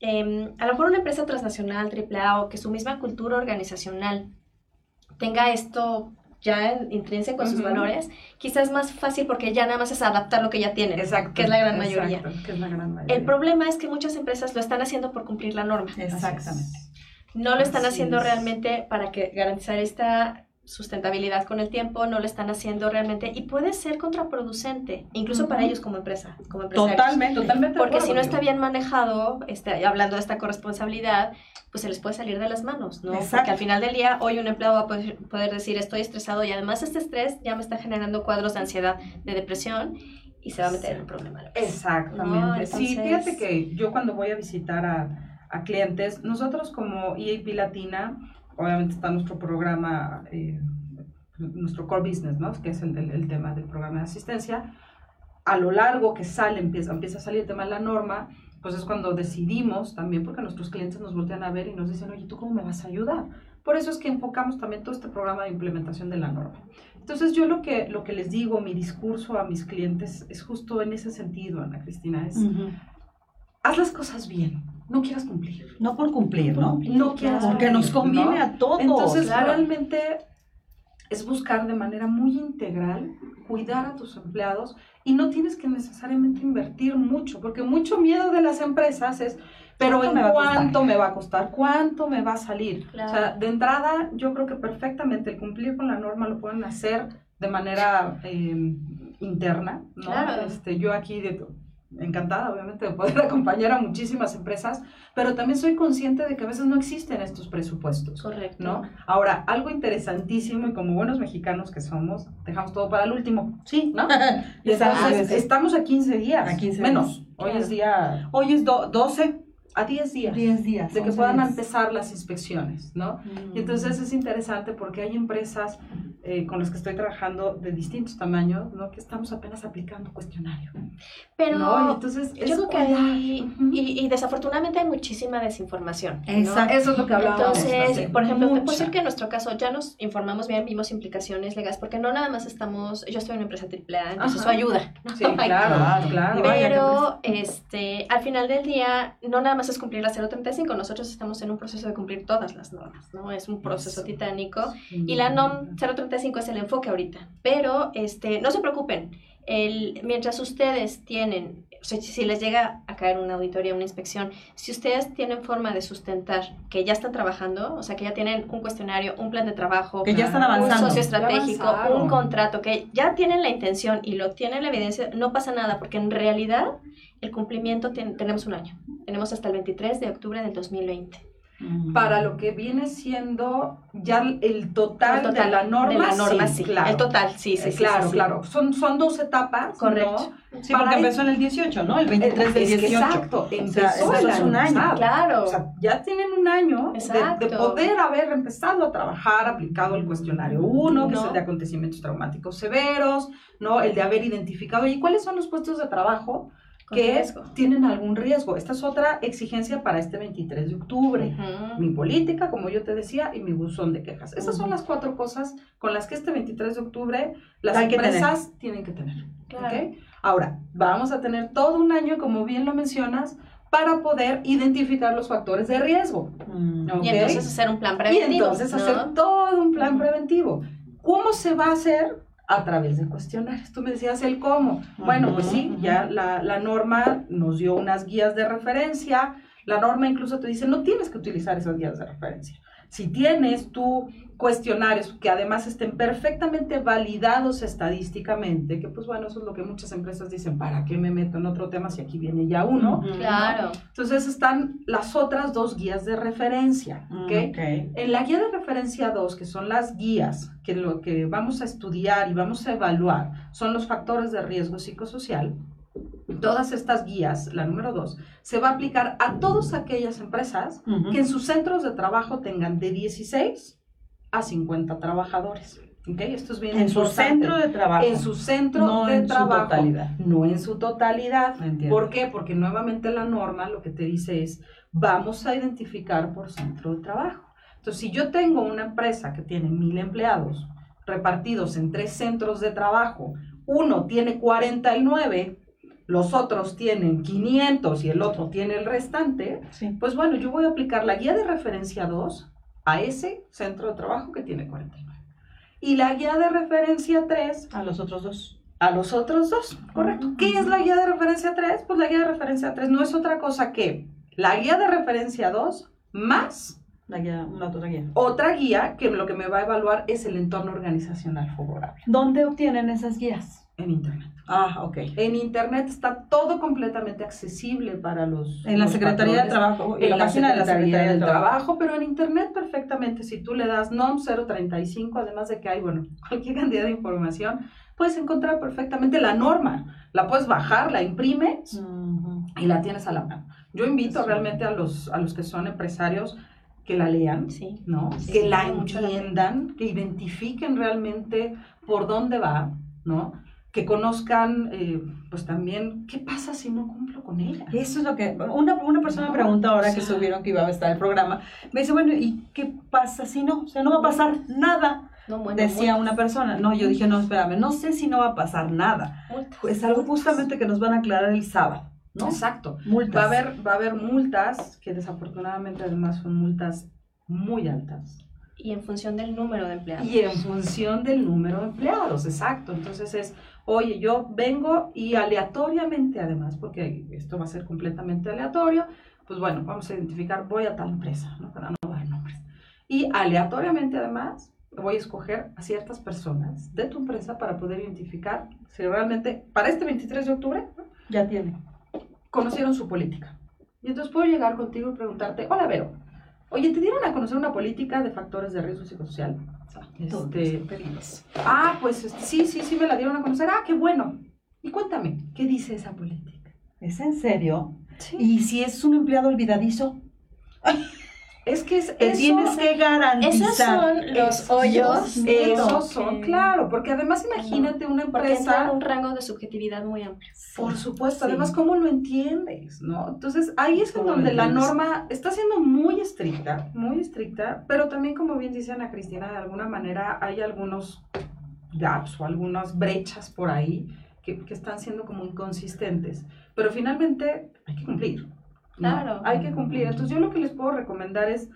S3: Eh, a lo mejor una empresa transnacional, AAA, o que su misma cultura organizacional tenga esto ya intrínseco con sus valores, quizás es más fácil porque ya nada más es adaptar lo que ya tienen, que es la gran mayoría. El problema es que muchas empresas lo están haciendo por cumplir la norma.
S1: Exactamente.
S3: No lo están haciendo realmente para que garantizar esta sustentabilidad con el tiempo, no lo están haciendo realmente y puede ser contraproducente, incluso para ellos como empresa, como
S1: Totalmente, totalmente.
S3: Porque si no está bien manejado, este, hablando de esta corresponsabilidad, pues se les puede salir de las manos, ¿no? Porque al final del día, hoy un empleado va a poder, decir, estoy estresado y además este estrés ya me está generando cuadros de ansiedad, de depresión y se va a meter en un problema.
S2: Exactamente. Sí, fíjate que yo cuando voy a visitar a, a clientes, nosotros como EAP Latina, obviamente está nuestro programa, eh, nuestro core business, ¿no? que es el, el, tema del programa de asistencia. A lo largo que sale, empieza, empieza a salir el tema de la norma, pues es cuando decidimos también, porque nuestros clientes nos voltean a ver y nos dicen, oye, ¿tú cómo me vas a ayudar? Por eso es que enfocamos también todo este programa de implementación de la norma. Entonces yo lo que, lo que les digo, mi discurso a mis clientes es justo en ese sentido, Ana Cristina, es haz las cosas bien, no quieras cumplir.
S1: No por cumplir, ¿no?
S2: No quieras
S1: Porque nos conviene a todos.
S2: Entonces, realmente es buscar de manera muy integral, cuidar a tus empleados y no tienes que necesariamente invertir mucho, porque mucho miedo de las empresas es, pero ¿en cuánto me va a costar? ¿Cuánto me va a salir? O sea, de entrada, yo creo que perfectamente el cumplir con la norma lo pueden hacer de manera eh, interna, ¿no? Este, yo aquí de encantada obviamente de poder acompañar a muchísimas empresas, pero también soy consciente de que a veces no existen estos presupuestos.
S3: Correcto.
S2: ¿no? Ahora, algo interesantísimo y como buenos mexicanos que somos, dejamos todo para el último.
S1: Sí,
S2: ¿no? y entonces, estamos a 15 días.
S1: A 15
S2: menos. Hoy es día...
S1: Hoy es 12
S2: a 10 días.
S1: 10 días.
S2: De que puedan empezar las inspecciones, ¿no? Y entonces es interesante porque hay empresas eh, con las que estoy trabajando de distintos tamaños, ¿no? Que estamos apenas aplicando cuestionario.
S3: Pero entonces yo creo que hay, y, desafortunadamente hay muchísima desinformación.
S2: Exacto. Eso es lo que hablamos.
S3: Entonces, por ejemplo, te puedo decir que en nuestro caso ya nos informamos bien, vimos implicaciones legales, porque no nada más estamos, yo estoy en una empresa AAA, entonces eso ayuda.
S2: Sí, claro, claro.
S3: Pero, este, al final del día, no nada más es cumplir la 035, nosotros estamos en un proceso de cumplir todas las normas, ¿no? Es un proceso titánico. Y la NOM 035 es el enfoque ahorita, pero este, no se preocupen, el, mientras ustedes tienen, o sea, si les llega a caer una auditoría, una inspección, si ustedes tienen forma de sustentar que ya están trabajando, o sea, que ya tienen un cuestionario, un plan de trabajo,
S1: que ya están avanzando,
S3: un socio estratégico, un contrato, que ya tienen la intención y lo tienen la evidencia, no pasa nada, porque en realidad el cumplimiento tenemos un año. Tenemos hasta el 23 de octubre del 2020
S2: para lo que viene siendo ya el total, de la norma.
S3: De la norma, sí, Claro. El total, sí, sí,
S2: Claro, claro. Son, son dos etapas.
S3: Correcto.
S1: Sí, porque empezó en el 18, ¿no? El 23 del 18.
S2: Exacto. Empezó
S1: es un año.
S3: Claro.
S2: O sea, ya tienen un año de, de, poder haber empezado a trabajar, aplicado el cuestionario 1, que es el de acontecimientos traumáticos severos, ¿no? El de haber identificado, ¿y cuáles son los puestos de trabajo? Que tienen algún riesgo. Esta es otra exigencia para este 23 de octubre. Mi política, como yo te decía, y mi buzón de quejas. Esas son las cuatro cosas con las que este 23 de octubre las empresas tienen que tener. Ahora, vamos a tener todo un año, como bien lo mencionas, para poder identificar los factores de riesgo.
S3: Mm. Y entonces hacer un plan preventivo.
S2: Y entonces hacer todo un plan preventivo. ¿Cómo se va a hacer? A través de cuestionarios. Tú me decías el cómo. Bueno, pues sí, ya la, la, norma nos dio unas guías de referencia. La norma incluso te dice, no tienes que utilizar esas guías de referencia. Si tienes tú cuestionarios que además estén perfectamente validados estadísticamente, que pues bueno, eso es lo que muchas empresas dicen, ¿para qué me meto en otro tema si aquí viene ya uno?
S3: Claro.
S2: Entonces están las otras dos guías de referencia,
S1: mm, ¿okay?
S2: En la guía de referencia 2, que son las guías que lo que vamos a estudiar y vamos a evaluar son los factores de riesgo psicosocial, todas estas guías, la número dos, se va a aplicar a todas aquellas empresas que en sus centros de trabajo tengan de 16 a 50 trabajadores. ¿Okay? Esto es bien
S1: en su centro de trabajo.
S2: En su centro
S1: no
S2: de
S1: en
S2: trabajo.
S1: Su totalidad.
S2: No en su totalidad.
S1: Entiendo.
S2: ¿Por qué? Porque nuevamente la norma lo que te dice es, vamos a identificar por centro de trabajo. Entonces, si yo tengo una empresa que tiene mil empleados repartidos en tres centros de trabajo, uno tiene 49 los otros tienen 500 y el otro tiene el restante, pues bueno, yo voy a aplicar la guía de referencia 2 a ese centro de trabajo que tiene 49. Y la guía de referencia 3
S1: a los otros dos.
S2: A los otros dos, correcto. ¿Qué es la guía de referencia 3? Pues la guía de referencia 3 no es otra cosa que la guía de referencia 2 más
S1: la guía, una otra guía.
S2: Otra guía que lo que me va a evaluar es el entorno organizacional favorable.
S1: ¿Dónde obtienen esas guías?
S2: En Internet.
S1: Ah, ok.
S2: En Internet está todo completamente accesible para los...
S1: En la Secretaría de Trabajo.
S2: En, la, página de la Secretaría del Trabajo. pero en Internet perfectamente. Si tú le das NOM 035, además de que hay, bueno, cualquier cantidad de información, puedes encontrar perfectamente la norma. La puedes bajar, la imprimes y la tienes a la mano. Yo invito realmente a los, a los que son empresarios que la lean,
S3: sí.
S2: ¿no? que la entiendan, que identifiquen realmente por dónde va, ¿no? Que conozcan, eh, pues también, ¿qué pasa si no cumplo con ella?
S1: Eso es lo que, una, una persona me pregunta ahora que subieron que iba a estar el programa, me dice, bueno, ¿y qué pasa si no? O sea, no va a pasar nada.
S3: No, bueno,
S1: decía una persona. No, yo dije, no, espérame, no sé si no va a pasar nada. Es algo justamente que nos van a aclarar el sábado. ¿no?
S2: Exacto.
S1: Multas.
S2: Va a, haber, va a haber multas, que desafortunadamente además son multas muy altas.
S3: Y en función del número de empleados.
S2: Y en función del número de empleados, exacto. Entonces es, oye, yo vengo y aleatoriamente además, porque esto va a ser completamente aleatorio, pues bueno, vamos a identificar, voy a tal empresa, ¿no? para no dar nombres. Y aleatoriamente además voy a escoger a ciertas personas de tu empresa para poder identificar si realmente para este 23 de octubre
S1: ya tiene
S2: conocieron su política. Y entonces puedo llegar contigo y preguntarte, hola Vero, oye, ¿te dieron a conocer una política de factores de riesgo psicosocial? Este, ah, pues este, sí, sí, sí me la dieron a conocer. Ah, qué bueno. Y cuéntame, ¿qué dice esa política?
S1: ¿Es en serio? Sí. ¿Y si es un empleado olvidadizo?
S2: Es que es,
S1: eso, tienes que garantizar.
S3: Esos son los hoyos.
S2: Esos son, claro, porque además imagínate una empresa.
S3: Porque un rango de subjetividad muy amplio.
S2: Por supuesto, además, ¿cómo lo entiendes? ¿no? Entonces, ahí es donde la norma está siendo muy estricta, muy estricta, pero también, como bien dice Ana Cristina, de alguna manera hay algunos gaps o algunas brechas por ahí que, que están siendo como inconsistentes. Pero finalmente hay que cumplir. Claro. Hay que cumplir. Entonces yo lo que les puedo recomendar es,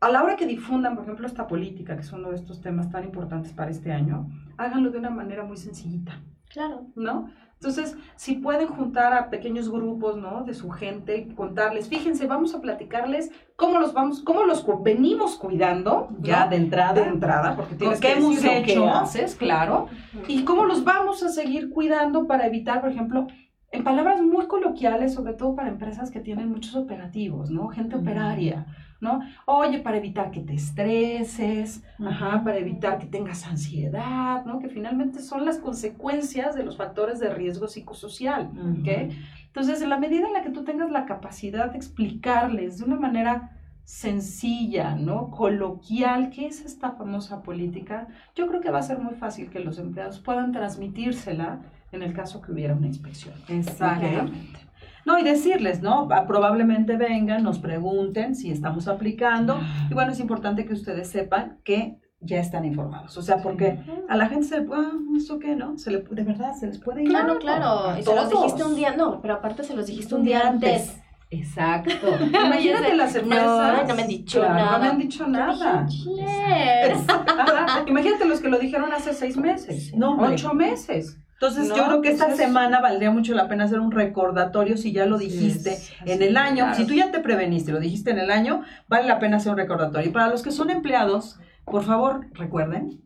S2: a la hora que difundan, por ejemplo, esta política, que es uno de estos temas tan importantes para este año, háganlo de una manera muy sencillita.
S3: Claro.
S2: ¿No? Entonces, si pueden juntar a pequeños grupos, ¿no? De su gente, contarles, fíjense, vamos a platicarles cómo los vamos, cómo los venimos cuidando.
S1: Ya de entrada.
S2: De entrada, porque tienes que
S1: hemos hecho?
S2: Lo haces, claro. Y cómo los vamos a seguir cuidando para evitar, por ejemplo, en palabras muy coloquiales, sobre todo para empresas que tienen muchos operativos, ¿no? Gente operaria, ¿no? Oye, para evitar que te estreses, ajá, para evitar que tengas ansiedad, ¿no? Que finalmente son las consecuencias de los factores de riesgo psicosocial, ¿ok? Entonces, en la medida en la que tú tengas la capacidad de explicarles de una manera sencilla, ¿no? Coloquial, ¿qué es esta famosa política? Yo creo que va a ser muy fácil que los empleados puedan transmitírsela en el caso que hubiera una inspección.
S1: Exactamente. No, y decirles, ¿no? Probablemente vengan, nos pregunten si estamos aplicando. Y bueno, es importante que ustedes sepan que ya están informados. O sea, porque a la gente se le ah, ¿eso qué, no? Se le, de verdad, se les puede ir.
S3: Claro, claro. Y se los dijiste un día, no, pero aparte se los dijiste un, día antes.
S2: Exacto. Imagínate las empresas.
S3: No, no me han dicho nada.
S2: No me han dicho nada. Imagínate los que lo dijeron hace seis meses. No, ocho meses.
S1: Entonces yo creo que esta semana valdría mucho la pena hacer un recordatorio si ya lo dijiste en el año. Si tú ya te preveniste, lo dijiste en el año, vale la pena hacer un recordatorio. Y para los que son empleados, por favor, recuerden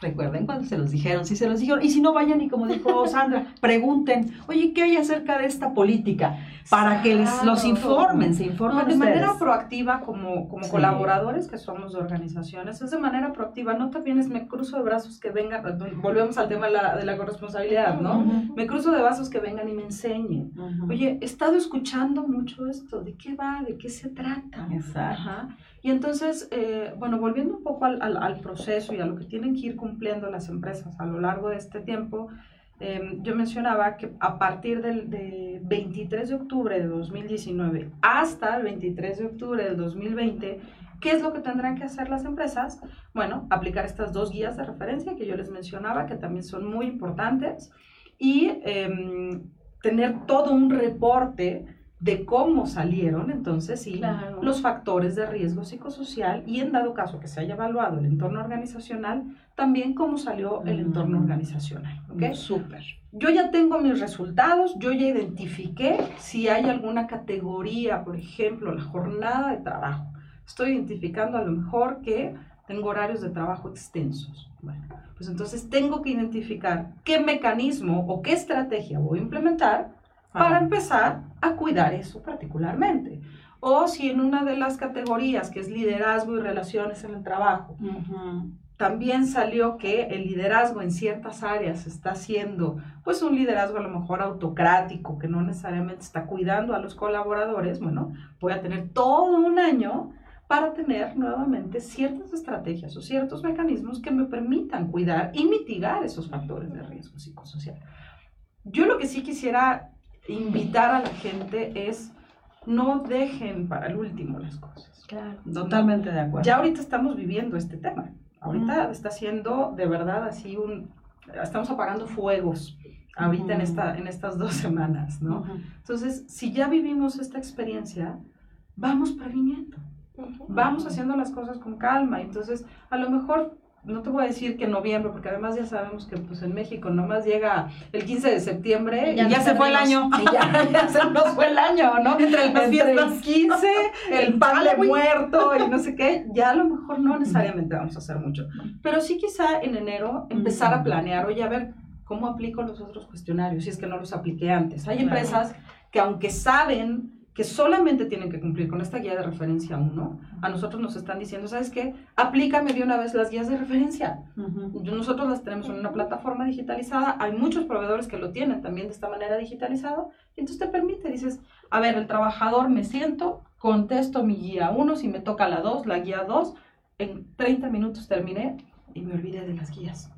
S1: Recuerden cuando se los dijeron, si se los dijeron, y si no vayan y como dijo Sandra, pregunten, oye, ¿qué hay acerca de esta política? Para que les, los informen, se informen.
S2: de manera proactiva como, como colaboradores que somos de organizaciones, es de manera proactiva, no también es me cruzo de brazos que vengan, volvemos al tema de la, de la corresponsabilidad, ¿no? Me cruzo de brazos que vengan y me enseñen. Oye, he estado escuchando mucho esto, ¿de qué va? ¿De qué se trata?
S1: Exacto.
S2: Y entonces, eh, bueno, volviendo un poco al, al, proceso y a lo que tienen que ir cumpliendo las empresas a lo largo de este tiempo, em, yo mencionaba que a partir del de 23 de octubre de 2019 hasta el 23 de octubre del 2020, ¿qué es lo que tendrán que hacer las empresas? Bueno, aplicar estas dos guías de referencia que yo les mencionaba, que también son muy importantes, y em, tener todo un reporte de cómo salieron entonces sí los factores de riesgo psicosocial y en dado caso que se haya evaluado el entorno organizacional, también cómo salió el entorno organizacional. ¿ok?
S1: Súper.
S2: Yo ya tengo mis resultados, yo ya identifiqué si hay alguna categoría, por ejemplo, la jornada de trabajo. Estoy identificando a lo mejor que tengo horarios de trabajo extensos. Bueno, pues entonces tengo que identificar qué mecanismo o qué estrategia voy a implementar para empezar a cuidar eso particularmente. O si en una de las categorías, que es liderazgo y relaciones en el trabajo, también salió que el liderazgo en ciertas áreas está siendo, pues un liderazgo a lo mejor autocrático, que no necesariamente está cuidando a los colaboradores, bueno, voy a tener todo un año para tener nuevamente ciertas estrategias o ciertos mecanismos que me permitan cuidar y mitigar esos factores de riesgo psicosocial. Yo lo que sí quisiera invitar a la gente es no dejen para el último las cosas.
S1: Claro. Totalmente de acuerdo.
S2: Ya ahorita estamos viviendo este tema. Ahorita está siendo de verdad así un... Estamos apagando fuegos ahorita en, esta, en estas dos semanas, ¿no? Entonces, si ya vivimos esta experiencia, vamos previniendo. Vamos haciendo las cosas con calma. Entonces, a lo mejor no te voy a decir que en noviembre, porque además ya sabemos que pues en México nomás llega el 15 de septiembre
S1: y ya, se fue el año.
S2: Y ya, se nos fue el año, ¿no?
S1: Entre, las Entre
S2: el 15, el pan de muerto y no sé qué, ya a lo mejor no necesariamente vamos a hacer mucho. Pero sí quizá en enero empezar a planear, oye, a ver, ¿cómo aplico los otros cuestionarios si es que no los apliqué antes? Hay empresas que aunque saben que solamente tienen que cumplir con esta guía de referencia 1, a nosotros nos están diciendo, ¿sabes qué? Aplícame de una vez las guías de referencia. Nosotros las tenemos en una plataforma digitalizada, hay muchos proveedores que lo tienen también de esta manera digitalizado, y entonces te permite, dices, a ver, el trabajador me siento, contesto mi guía 1, si me toca la 2, la guía 2, en 30 minutos terminé y me olvidé de las guías.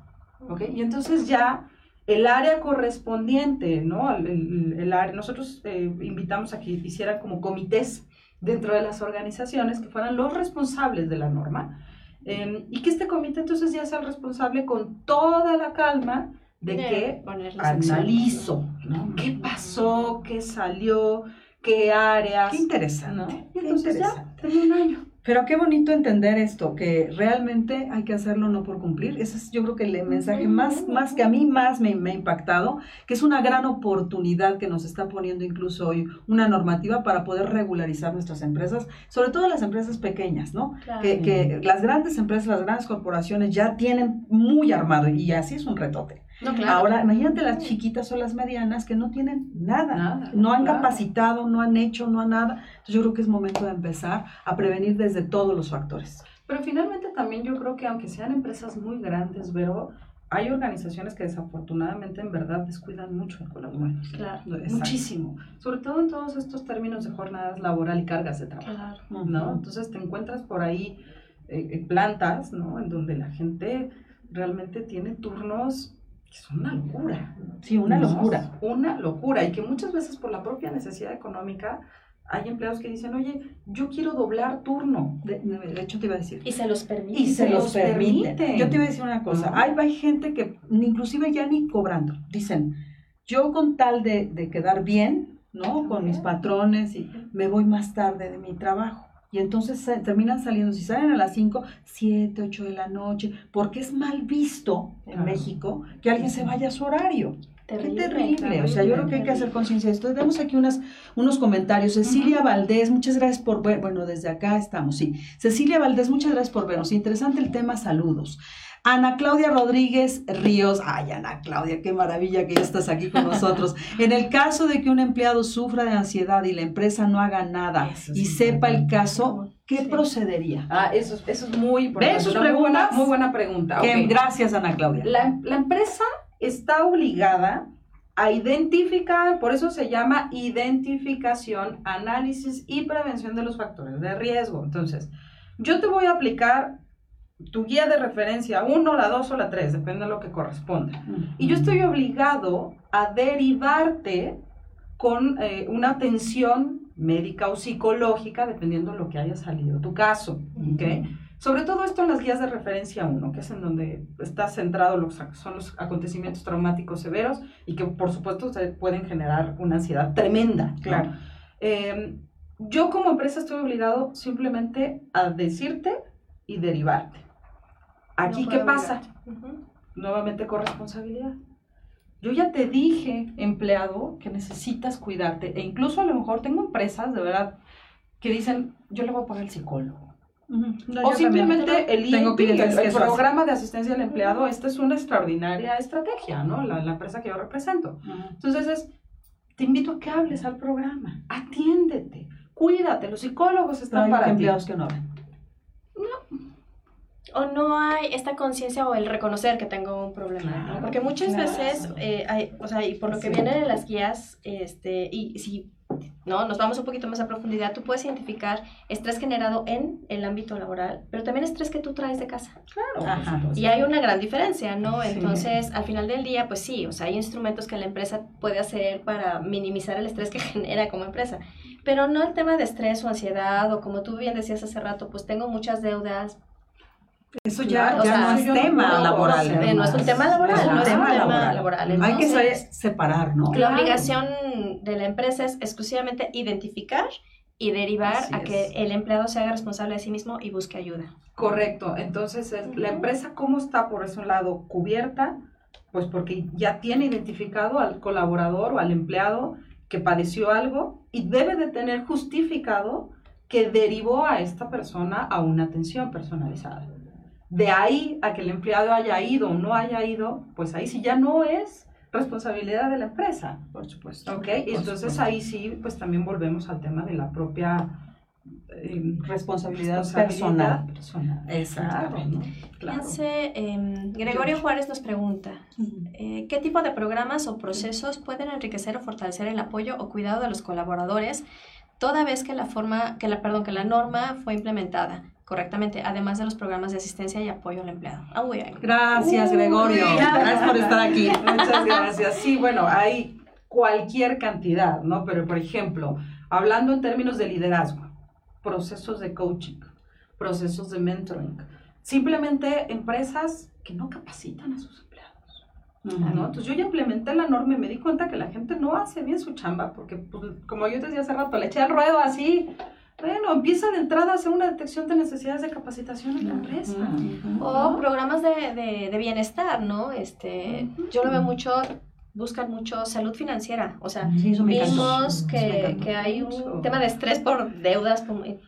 S2: ¿Ok? Y entonces ya el área correspondiente, ¿no? El, área, nosotros eh, invitamos a que hicieran como comités dentro de las organizaciones que fueran los responsables de la norma em, y que este comité entonces ya sea el responsable con toda la calma de, que analizo, ¿no? ¿Qué pasó? ¿Qué salió? ¿Qué áreas?
S1: Qué interesante.
S2: Y entonces ya, tenía un año.
S1: Pero qué bonito entender esto, que realmente hay que hacerlo no por cumplir. Ese es yo creo que el mensaje más, más que a mí más me, me, ha impactado, que es una gran oportunidad que nos está poniendo incluso hoy una normativa para poder regularizar nuestras empresas, sobre todo las empresas pequeñas, ¿no? Que, que las grandes empresas, las grandes corporaciones ya tienen muy armado y así es un retote. Ahora, imagínate las chiquitas o las medianas que no tienen nada, no han capacitado, no han hecho, no han nada. Entonces yo creo que es momento de empezar a prevenir desde todos los factores.
S2: Pero finalmente también yo creo que aunque sean empresas muy grandes, pero hay organizaciones que desafortunadamente en verdad descuidan mucho al colaborador. Claro, muchísimo. Sobre todo en todos estos términos de jornadas laboral y cargas de trabajo. ¿no? Entonces te encuentras por ahí eh, plantas, ¿no? En donde la gente realmente tiene turnos es una locura.
S1: Sí, una locura.
S2: Una locura. Y que muchas veces por la propia necesidad económica hay empleados que dicen, oye, yo quiero doblar turno.
S1: De, hecho, te iba a decir.
S3: Y se los permite.
S1: Y se, los, permite. Yo te iba a decir una cosa. Hay, hay gente que inclusive ya ni cobrando. Dicen, yo con tal de, de quedar bien, ¿no? Con mis patrones y me voy más tarde de mi trabajo. Y entonces terminan saliendo, si salen a las 5, 7, 8 de la noche, porque es mal visto en México que alguien se vaya a su horario. Terrible, Qué terrible. O sea, yo creo que hay que hacer conciencia de esto. Tenemos aquí unas, unos comentarios. Cecilia Valdés, muchas gracias por ver. Bueno, desde acá estamos, sí. Cecilia Valdés, muchas gracias por vernos. Interesante el tema, saludos. Ana Claudia Rodríguez Ríos, ay Ana Claudia, qué maravilla que ya estás aquí con nosotros. En el caso de que un empleado sufra de ansiedad y la empresa no haga nada y sepa el caso, ¿qué procedería?
S2: Ah, eso, eso es muy importante. Eso es muy, buena, muy buena pregunta.
S1: Gracias Ana Claudia.
S2: La, la empresa está obligada a identificar, por eso se llama identificación, análisis y prevención de los factores de riesgo. Entonces, yo te voy a aplicar tu guía de referencia uno, la dos o la tres, depende de lo que corresponda. Y yo estoy obligado a derivarte con eh, una atención médica o psicológica, dependiendo de lo que haya salido tu caso. Sobre todo esto en las guías de referencia 1, que es en donde está centrado los, son los acontecimientos traumáticos severos y que por supuesto pueden generar una ansiedad tremenda. Claro. Em, yo como empresa estoy obligado simplemente a decirte y derivarte. Aquí, ¿qué pasa? Nuevamente corresponsabilidad. Yo ya te dije, empleado, que necesitas cuidarte. E incluso a lo mejor tengo empresas, de verdad, que dicen, yo le voy a pagar el psicólogo. o simplemente el, el, programa de asistencia al empleado, esta es una extraordinaria estrategia, ¿no? La, empresa que yo represento. Entonces es, te invito a que hables al programa, atiéndete, cuídate, los psicólogos están para
S1: empleados que no ven.
S3: O no hay esta conciencia o el reconocer que tengo un problema, Porque muchas veces, eh, hay, o sea, y por lo que viene de las guías, este, y si ¿no? nos vamos un poquito más a profundidad, tú puedes identificar estrés generado en el ámbito laboral, pero también estrés que tú traes de casa. Claro. Y hay una gran diferencia, ¿no? Entonces, al final del día, pues sí, o sea, hay instrumentos que la empresa puede hacer para minimizar el estrés que genera como empresa, pero no el tema de estrés o ansiedad, o como tú bien decías hace rato, pues tengo muchas deudas,
S1: eso ya, no es tema laboral.
S3: no es un tema laboral, no es un tema laboral.
S1: Hay que separar, ¿no?
S3: La obligación de la empresa es exclusivamente identificar y derivar a que el empleado se haga responsable de sí mismo y busque ayuda.
S2: Correcto. Entonces, la empresa, ¿cómo está por ese lado cubierta? Pues porque ya tiene identificado al colaborador o al empleado que padeció algo y debe de tener justificado que derivó a esta persona a una atención personalizada De ahí a que el empleado haya ido o no haya ido, pues ahí sí ya no es responsabilidad de la empresa.
S1: Por supuesto.
S2: ¿Ok? Y entonces ahí sí, pues también volvemos al tema de la propia
S1: eh, responsabilidad, personal.
S2: Exacto.
S3: Em, Gregorio Juárez nos pregunta, eh, ¿qué tipo de programas o procesos pueden enriquecer o fortalecer el apoyo o cuidado de los colaboradores toda vez que la forma, que la, perdón, que la norma fue implementada? Correctamente, además de los programas de asistencia y apoyo al empleado.
S1: Ah, gracias, Gregorio. Gracias por estar aquí.
S2: Muchas gracias. Sí, bueno, hay cualquier cantidad, ¿no? Pero, por ejemplo, hablando en términos de liderazgo, procesos de coaching, procesos de mentoring, simplemente empresas que no capacitan a sus empleados. ¿no? Entonces yo ya implementé la norma y me di cuenta que la gente no hace bien su chamba, porque pues, como yo te decía hace rato, le eché al ruedo así, bueno, empieza de entrada a hacer una detección de necesidades de capacitación en la empresa.
S3: O programas de, de, bienestar, ¿no? Este, Yo lo veo mucho, buscan mucho salud financiera. O sea, vimos que, que, hay un tema de estrés por deudas.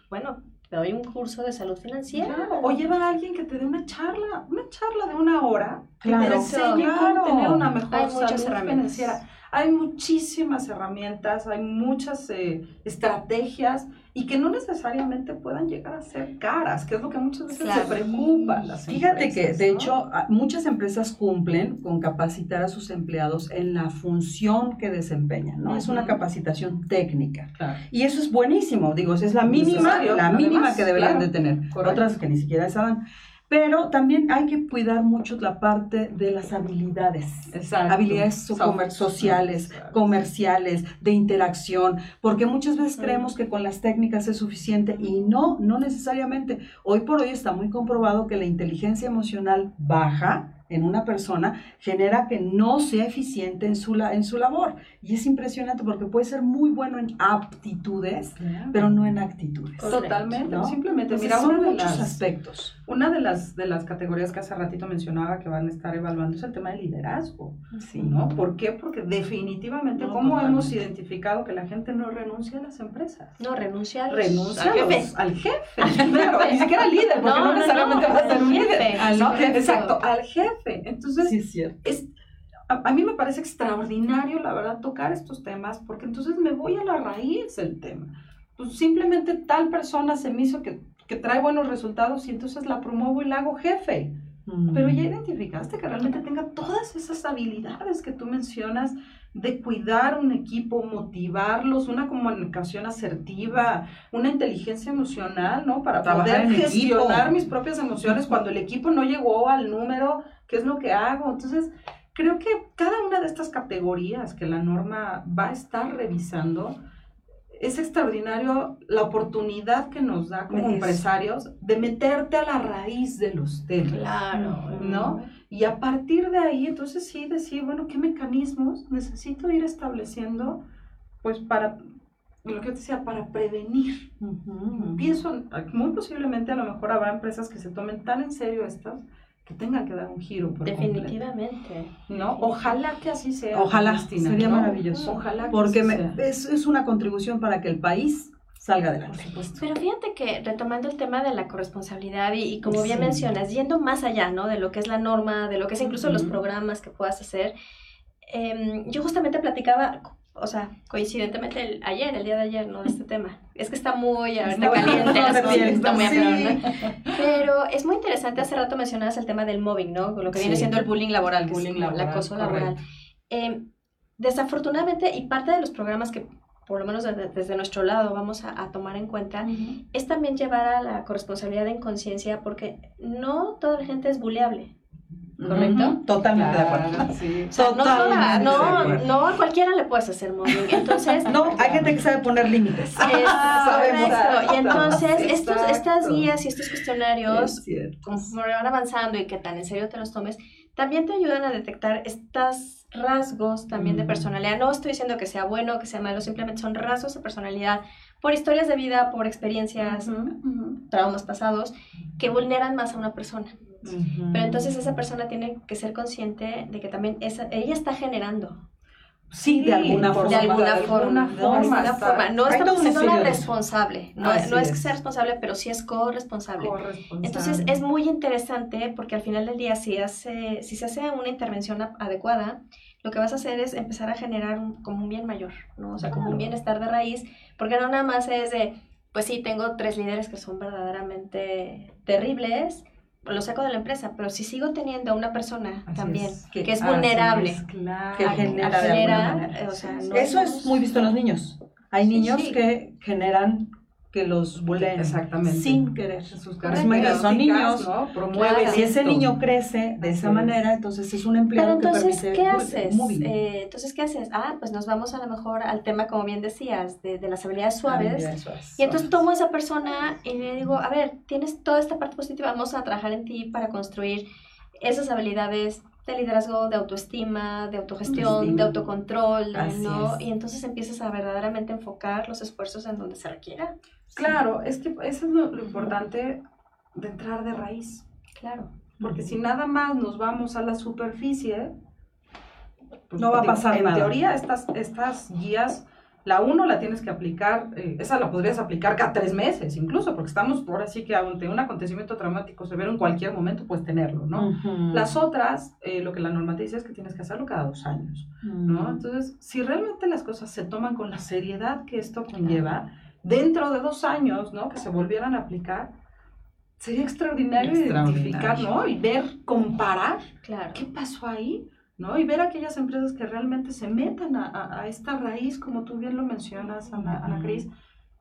S3: Bueno, te doy un curso de salud financiera.
S2: o lleva a alguien que te dé una charla, una charla de una hora que te enseñe cómo tener una mejor salud financiera. Hay muchísimas herramientas, hay muchas eh, estrategias y que no necesariamente puedan llegar a ser caras, que es lo que muchas veces se preocupan las
S1: Fíjate que, de hecho, muchas empresas cumplen con capacitar a sus empleados en la función que desempeñan, ¿no? Es una capacitación técnica. Y eso es buenísimo, digo, es la mínima, la mínima que deberían de tener. Otras que ni siquiera saben. Pero también hay que cuidar mucho la parte de las habilidades. Exacto. Habilidades sociales, comerciales, de interacción, porque muchas veces creemos que con las técnicas es suficiente y no, no necesariamente. Hoy por hoy está muy comprobado que la inteligencia emocional baja en una persona genera que no sea eficiente en su, en su labor. Y es impresionante porque puede ser muy bueno en aptitudes, pero no en actitudes.
S2: Totalmente, simplemente. mira, son muchos aspectos. Una de las, de las categorías que hace ratito mencionaba que van a estar evaluando es el tema del liderazgo. Sí. ¿no? ¿Por qué? Porque definitivamente, ¿cómo hemos identificado que la gente no renuncia a las empresas?
S3: No, renuncia,
S2: renuncia al jefe. Al jefe, ni siquiera líder, porque no, necesariamente va a ser un líder. Exacto, al jefe entonces, es, a, mí me parece extraordinario, la verdad, tocar estos temas, porque entonces me voy a la raíz del tema. Pues simplemente tal persona se me hizo que, que trae buenos resultados y entonces la promuevo y la hago jefe. Pero ya identificaste que realmente tenga todas esas habilidades que tú mencionas de cuidar un equipo, motivarlos, una comunicación asertiva, una inteligencia emocional, ¿no? Para poder gestionar mis propias emociones cuando el equipo no llegó al número, ¿qué es lo que hago? Entonces, creo que cada una de estas categorías que la norma va a estar revisando, es extraordinario la oportunidad que nos da como empresarios de meterte a la raíz de los temas. Claro. ¿No? Y a partir de ahí, entonces sí decir, bueno, ¿qué mecanismos necesito ir estableciendo? Pues para, lo que yo decía, para prevenir. Pienso, muy posiblemente a lo mejor habrá empresas que se tomen tan en serio estas que tengan que dar un giro.
S3: Por Definitivamente.
S2: ¿No? Ojalá que así sea.
S1: Ojalá, sería maravilloso. Ojalá que Porque Es, es una contribución para que el país salga adelante.
S3: Pero fíjate que retomando el tema de la corresponsabilidad y, como bien mencionas, yendo más allá, ¿no? De lo que es la norma, de lo que es incluso los programas que puedas hacer, em, yo justamente platicaba o sea, coincidentemente ayer, el día de ayer, ¿no? De este tema. Es que está muy está caliente, está muy sí. Pero es muy interesante, hace rato mencionabas el tema del mobbing, ¿no? Lo que viene siendo el bullying laboral, bullying el acoso laboral. Em, desafortunadamente, y parte de los programas que por lo menos desde, nuestro lado vamos a, tomar en cuenta, es también llevar a la corresponsabilidad en conciencia, porque no toda la gente es buleable. ¿Correcto?
S1: Totalmente de acuerdo.
S3: Sí. no, no, a cualquiera le puedes hacer mobbing. Entonces,
S1: no, hay gente que sabe poner límites.
S3: Sabemos. Y entonces, estos, estas guías y estos cuestionarios, conforme van avanzando y que tan en serio te los tomes, también te ayudan a detectar estos rasgos también de mm. personalidad. No estoy diciendo que sea bueno o que sea malo, simplemente son rasgos de personalidad por historias de vida, por experiencias, traumas pasados, que vulneran más a una persona. Pero entonces esa persona tiene que ser consciente de que también esa, ella está generando.
S1: Sí, de alguna forma.
S3: De alguna forma. forma. No estamos siendo la responsable. No, no es, que sea responsable, pero sí es corresponsable. Entonces es muy interesante porque al final del día, si, hace, si se hace una intervención adecuada, lo que vas a hacer es empezar a generar como un bien mayor, ¿no? O sea, como un bienestar de raíz, porque no nada más es de, pues sí, tengo tres líderes que son verdaderamente terribles, lo saco de la empresa, pero si sigo teniendo a una persona también que, es vulnerable,
S1: que genera, Eso es muy visto en los niños. Hay niños que generan que los
S2: Exactamente.
S1: sin querer. Sus son niños, ¿no? Promueve. Si ese niño crece de esa manera, entonces es un empleado
S3: Pero entonces, ¿qué haces? Eh, entonces, ¿qué haces? Ah, pues nos vamos a lo mejor al tema, como bien decías, de, de las habilidades suaves. y entonces tomo a esa persona y le digo, a ver, tienes toda esta parte positiva, vamos a trabajar en ti para construir esas habilidades de liderazgo, de autoestima, de autogestión, de autocontrol, ¿no? Y entonces empiezas a verdaderamente enfocar los esfuerzos en donde se requiera.
S2: Claro, es que eso es lo, importante de entrar de raíz.
S3: Claro.
S2: Porque si nada más nos vamos a la superficie,
S1: pues no va a pasar
S2: nada. En teoría, estas, estas guías la uno la tienes que aplicar, eh, esa la podrías aplicar cada tres meses incluso, porque estamos por así que ante un acontecimiento traumático severo en cualquier momento puedes tenerlo, ¿no? Las otras, eh, lo que la norma te dice es que tienes que hacerlo cada dos años, ¿no? Entonces, si realmente las cosas se toman con la seriedad que esto conlleva, dentro de dos años, ¿no? Que se volvieran a aplicar, sería extraordinario, identificar, ¿no? Y ver, comparar
S3: claro.
S2: qué pasó ahí ¿no? Y ver aquellas empresas que realmente se metan a, esta raíz, como tú bien lo mencionas, Ana, Ana Cris,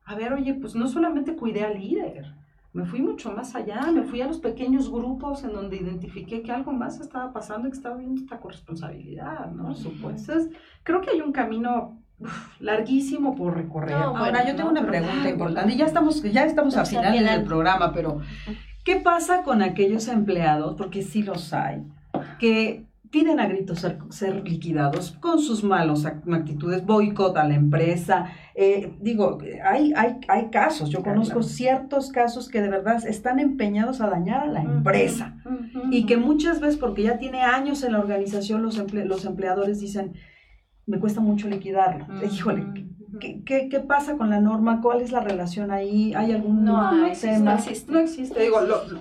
S2: a ver, oye, pues no solamente cuidé al líder, me fui mucho más allá, me fui a los pequeños grupos en donde identifiqué que algo más estaba pasando y que estaba viendo esta corresponsabilidad, ¿no? Por supuesto. Entonces, creo que hay un camino larguísimo por recorrer.
S1: Ahora, yo tengo una pregunta importante, ya estamos, ya estamos a finales del programa, pero ¿qué pasa con aquellos empleados, porque sí los hay, que piden a gritos ser, liquidados con sus malas actitudes, boicot a la empresa. Eh, digo, hay, hay, hay casos, yo conozco ciertos casos que de verdad están empeñados a dañar a la empresa y que muchas veces, porque ya tiene años en la organización, los, los empleadores dicen, me cuesta mucho liquidarlo. Híjole, ¿Qué, ¿Qué, pasa con la norma? ¿Cuál es la relación ahí? ¿Hay algún
S2: no, tema? No existe. No existe. Digo,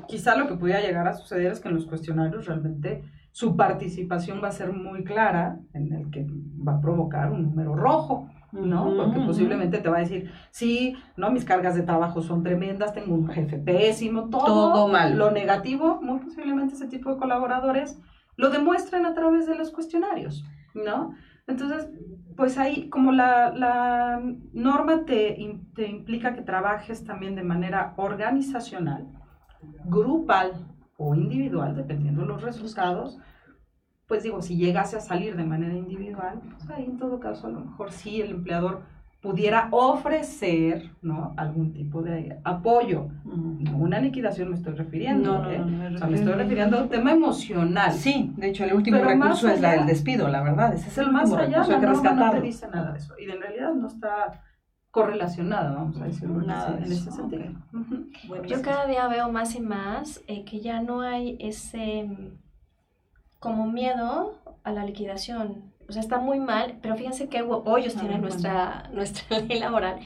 S2: quizá lo que pudiera llegar a suceder es que en los cuestionarios realmente su participación va a ser muy clara, en el que va a provocar un número rojo, ¿no? Porque posiblemente te va a decir, sí, no, mis cargas de trabajo son tremendas, tengo un jefe pésimo, todo, todo mal. Lo negativo, muy posiblemente ese tipo de colaboradores lo demuestran a través de los cuestionarios, ¿no? Entonces, pues ahí, como la, la norma te, te implica que trabajes también de manera organizacional, grupal, o individual, dependiendo de los resultados, pues digo, si llegase a salir de manera individual, pues ahí en todo caso a lo mejor sí el empleador pudiera ofrecer, ¿no? Algún tipo de apoyo. No una liquidación me estoy refiriendo, no, no, ¿eh? no, o sea, me estoy refiriendo a un tema emocional.
S1: Sí, de hecho el último recurso es la del despido, la verdad, ese es el
S2: más
S1: allá,
S2: recurso, que No te dice nada de eso, y en realidad no está correlacionada, vamos a decirlo Nada en ese sentido.
S3: Yo cada día veo más y más eh, que ya no hay ese mm, como miedo a la liquidación. O sea, está muy mal, pero fíjense qué hoyos tiene nuestra, nuestra ley laboral.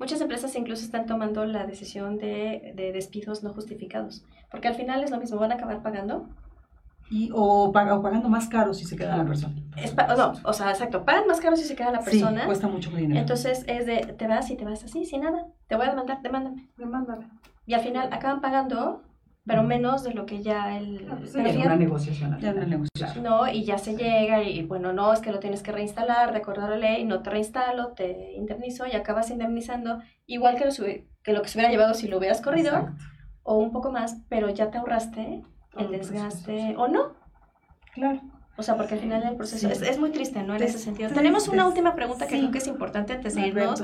S3: Muchas empresas incluso están tomando la decisión de, de despidos no justificados, porque al final es lo mismo, van a acabar pagando
S1: y, o, pagando más caro si se queda la persona.
S3: no, o sea, exacto, pagan más caro si se queda la persona.
S1: Sí, cuesta mucho dinero.
S3: Entonces es de, te vas y te vas así, sin nada. Te voy a demandar, demándame.
S2: Demándame.
S3: Y al final acaban pagando, pero menos de lo que ya el...
S2: Ah, pues una negociación.
S1: Ya una negociación.
S3: No, y ya se llega y, bueno, no, es que lo tienes que reinstalar de acuerdo a la ley, no te reinstalo, te indemnizo y acabas indemnizando igual que lo, que, lo que se hubiera llevado si lo hubieras corrido. O un poco más, pero ya te ahorraste el desgaste o no.
S1: Claro.
S3: O sea, porque al final del proceso es, es, muy triste, ¿no? En ese sentido. Tenemos una última pregunta que creo que es importante antes de irnos.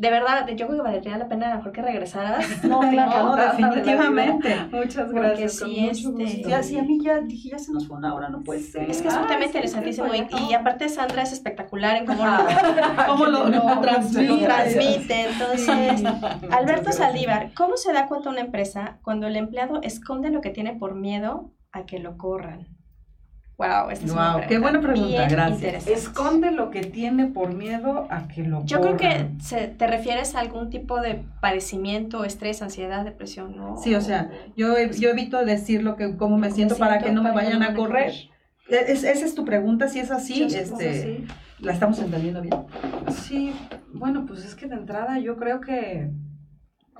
S3: De verdad, yo creo que valdría la pena a lo mejor que regresaras.
S1: No, claro, no, definitivamente.
S2: Muchas gracias.
S3: Sí, este...
S1: ya, sí, a mí ya dije, ya se nos fue una hora, no puede ser.
S3: Es que es un tema interesantísimo y, aparte Sandra es espectacular en cómo
S1: lo, lo,
S3: transmite. Entonces, Alberto Saldívar, ¿cómo se da cuenta una empresa cuando el empleado esconde lo que tiene por miedo a que lo corran? Wow, esta es
S1: wow, qué buena pregunta, gracias.
S2: Esconde lo que tiene por miedo a que lo
S3: Yo creo que se, te refieres a algún tipo de padecimiento, estrés, ansiedad, depresión, ¿no?
S1: Sí, o sea, yo, yo evito decir lo que, cómo me siento, para que no me vayan a correr. E, esa es tu pregunta, si es así, este, ¿la estamos entendiendo bien?
S2: Sí, bueno, pues es que de entrada yo creo que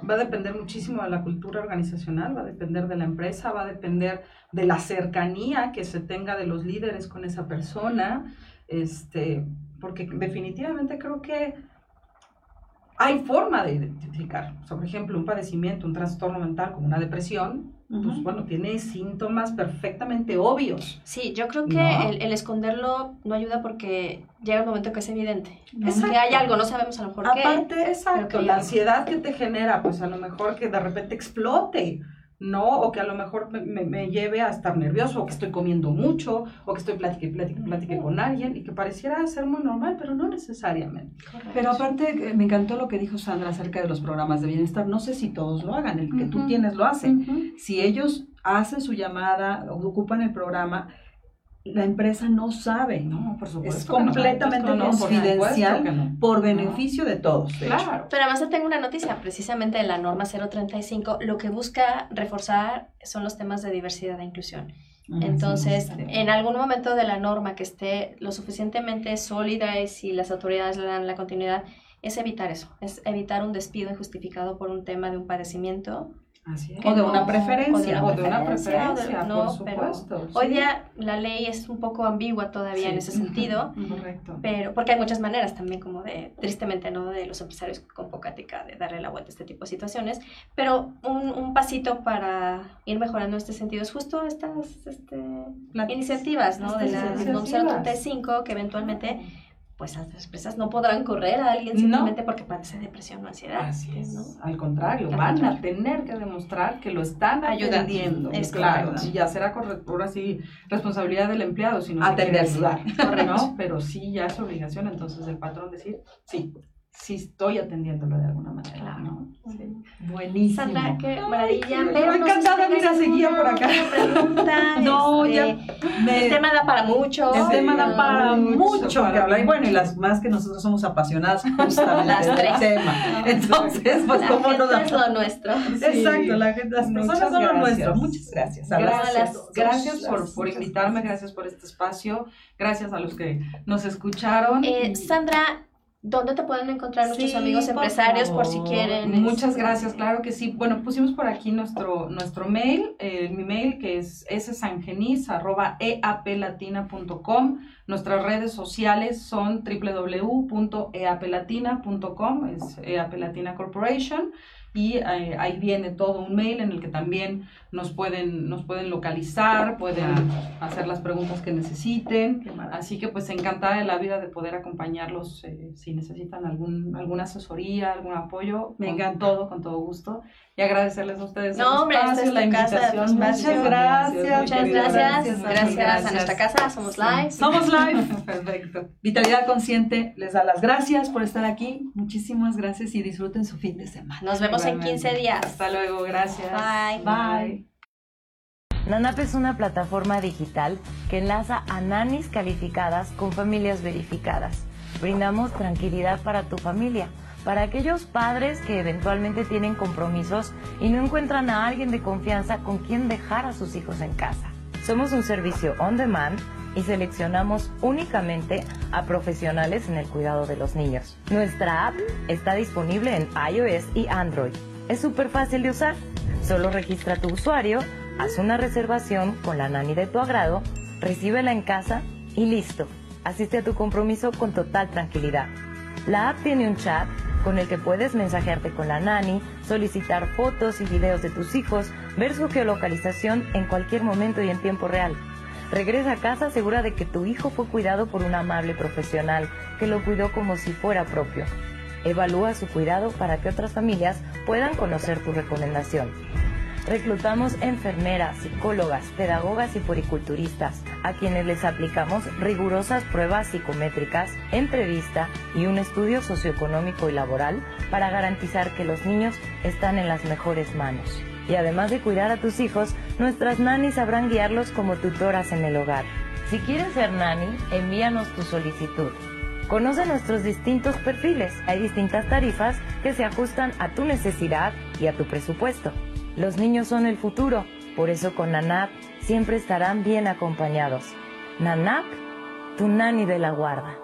S2: va a depender muchísimo de la cultura organizacional, va a depender de la empresa, va a depender de la cercanía que se tenga de los líderes con esa persona, este, porque definitivamente creo que hay forma de identificar. por ejemplo, un padecimiento, un trastorno mental como una depresión, pues bueno, tiene síntomas perfectamente obvios.
S3: Sí, yo creo que el, esconderlo no ayuda porque llega un momento que es evidente. Es que hay algo, no sabemos a lo mejor
S2: qué. Aparte, exacto, la ansiedad que te genera, pues a lo mejor que de repente explote ¿no? O que a lo mejor me, lleve a estar nervioso, o que estoy comiendo mucho, o que estoy platicando y con alguien, y que pareciera ser muy normal, pero no necesariamente.
S1: Pero aparte, eh, me encantó lo que dijo Sandra acerca de los programas de bienestar. No sé si todos lo hagan, el que tú tienes lo hace. Si ellos hacen su llamada, o ocupan el programa, la empresa no sabe.
S2: No, por supuesto.
S1: Es completamente confidencial por, beneficio de todos.
S3: claro. Pero además tengo una noticia, precisamente de la norma 035, lo que busca reforzar son los temas de diversidad e inclusión. Ah, Entonces, en algún momento de la norma que esté lo suficientemente sólida y si las autoridades le dan la continuidad, es evitar eso, es evitar un despido injustificado por un tema de un padecimiento
S1: o, de una preferencia.
S2: O de una preferencia, por supuesto.
S3: Hoy día la ley es un poco ambigua todavía en ese sentido. Correcto. Pero, porque hay muchas maneras también como de, tristemente, ¿no? De los empresarios con poca ética de darle la vuelta a este tipo de situaciones. Pero un, un pasito para ir mejorando este sentido es justo estas este, iniciativas, ¿no? de la NOM 035 que eventualmente pues las empresas no podrán correr a alguien simplemente porque padece depresión o ansiedad.
S2: Así es. Al contrario, van a tener que demostrar que lo están ayudando. Es claro. Y ya será ahora sí responsabilidad del empleado, si no
S1: se quiere
S2: ¿no? Pero sí ya es obligación entonces el patrón decir, sí, sí estoy atendiéndolo de alguna manera. ¿no?
S1: Buenísimo.
S3: Sandra, qué maravilla.
S2: me encantada, mira, seguía por acá.
S3: Pregunta, no, este, ya. el tema da para mucho.
S1: El tema da para mucho que hablar. Y bueno, y las más que nosotros somos apasionadas justamente las del tema. Entonces, pues, ¿cómo
S3: no da? es lo nuestro.
S1: Exacto, la gente, las personas son lo nuestro. Muchas gracias.
S2: Gracias, gracias por, por invitarme, gracias por este espacio, gracias a los que nos escucharon.
S3: Eh, Sandra, ¿Dónde te pueden encontrar nuestros amigos empresarios por, si quieren?
S2: Muchas este, gracias, claro que sí. Bueno, pusimos por aquí nuestro, nuestro mail, eh, mi mail que es ssangenis.eaplatina.com. Nuestras redes sociales son www.eaplatina.com, es eaplatina corporation y eh, ahí viene todo un mail en el que también nos pueden, nos pueden localizar, pueden hacer las preguntas que necesiten. Así que pues encantada de la vida de poder acompañarlos eh, si necesitan algún, alguna asesoría, algún apoyo. Me con todo, con todo gusto. Y agradecerles a ustedes
S3: no, hombre, espacio, la invitación.
S1: muchas gracias.
S3: Muchas gracias. Gracias, a nuestra casa. Somos live.
S1: Somos live. Perfecto. Vitalidad Consciente les da las gracias por estar aquí. Muchísimas gracias y disfruten su fin de semana.
S3: Nos vemos en 15 días.
S2: Hasta luego. Gracias.
S3: Bye.
S1: Bye.
S4: NANAP es una plataforma digital que enlaza a nanis calificadas con familias verificadas. Brindamos tranquilidad para tu familia, para aquellos padres que eventualmente tienen compromisos y no encuentran a alguien de confianza con quien dejar a sus hijos en casa. Somos un servicio on demand y seleccionamos únicamente a profesionales en el cuidado de los niños. Nuestra app está disponible en iOS y Android. Es súper fácil de usar. Solo registra tu usuario Haz una reservación con la nani de tu agrado, recíbela en casa y listo. Asiste a tu compromiso con total tranquilidad. La app tiene un chat con el que puedes mensajearte con la nani, solicitar fotos y videos de tus hijos, ver su geolocalización en cualquier momento y en tiempo real. Regresa a casa segura de que tu hijo fue cuidado por un amable profesional que lo cuidó como si fuera propio. Evalúa su cuidado para que otras familias puedan conocer tu recomendación. Reclutamos enfermeras, psicólogas, pedagogas y puriculturistas, a quienes les aplicamos rigurosas pruebas psicométricas, entrevista y un estudio socioeconómico y laboral para garantizar que los niños están en las mejores manos. Y además de cuidar a tus hijos, nuestras nanis sabrán guiarlos como tutoras en el hogar. Si quieres ser nani, envíanos tu solicitud. Conoce nuestros distintos perfiles. Hay distintas tarifas que se ajustan a tu necesidad y a tu presupuesto. Los niños son el futuro, por eso con NANAP siempre estarán bien acompañados. NANAP, tu nani de la guarda.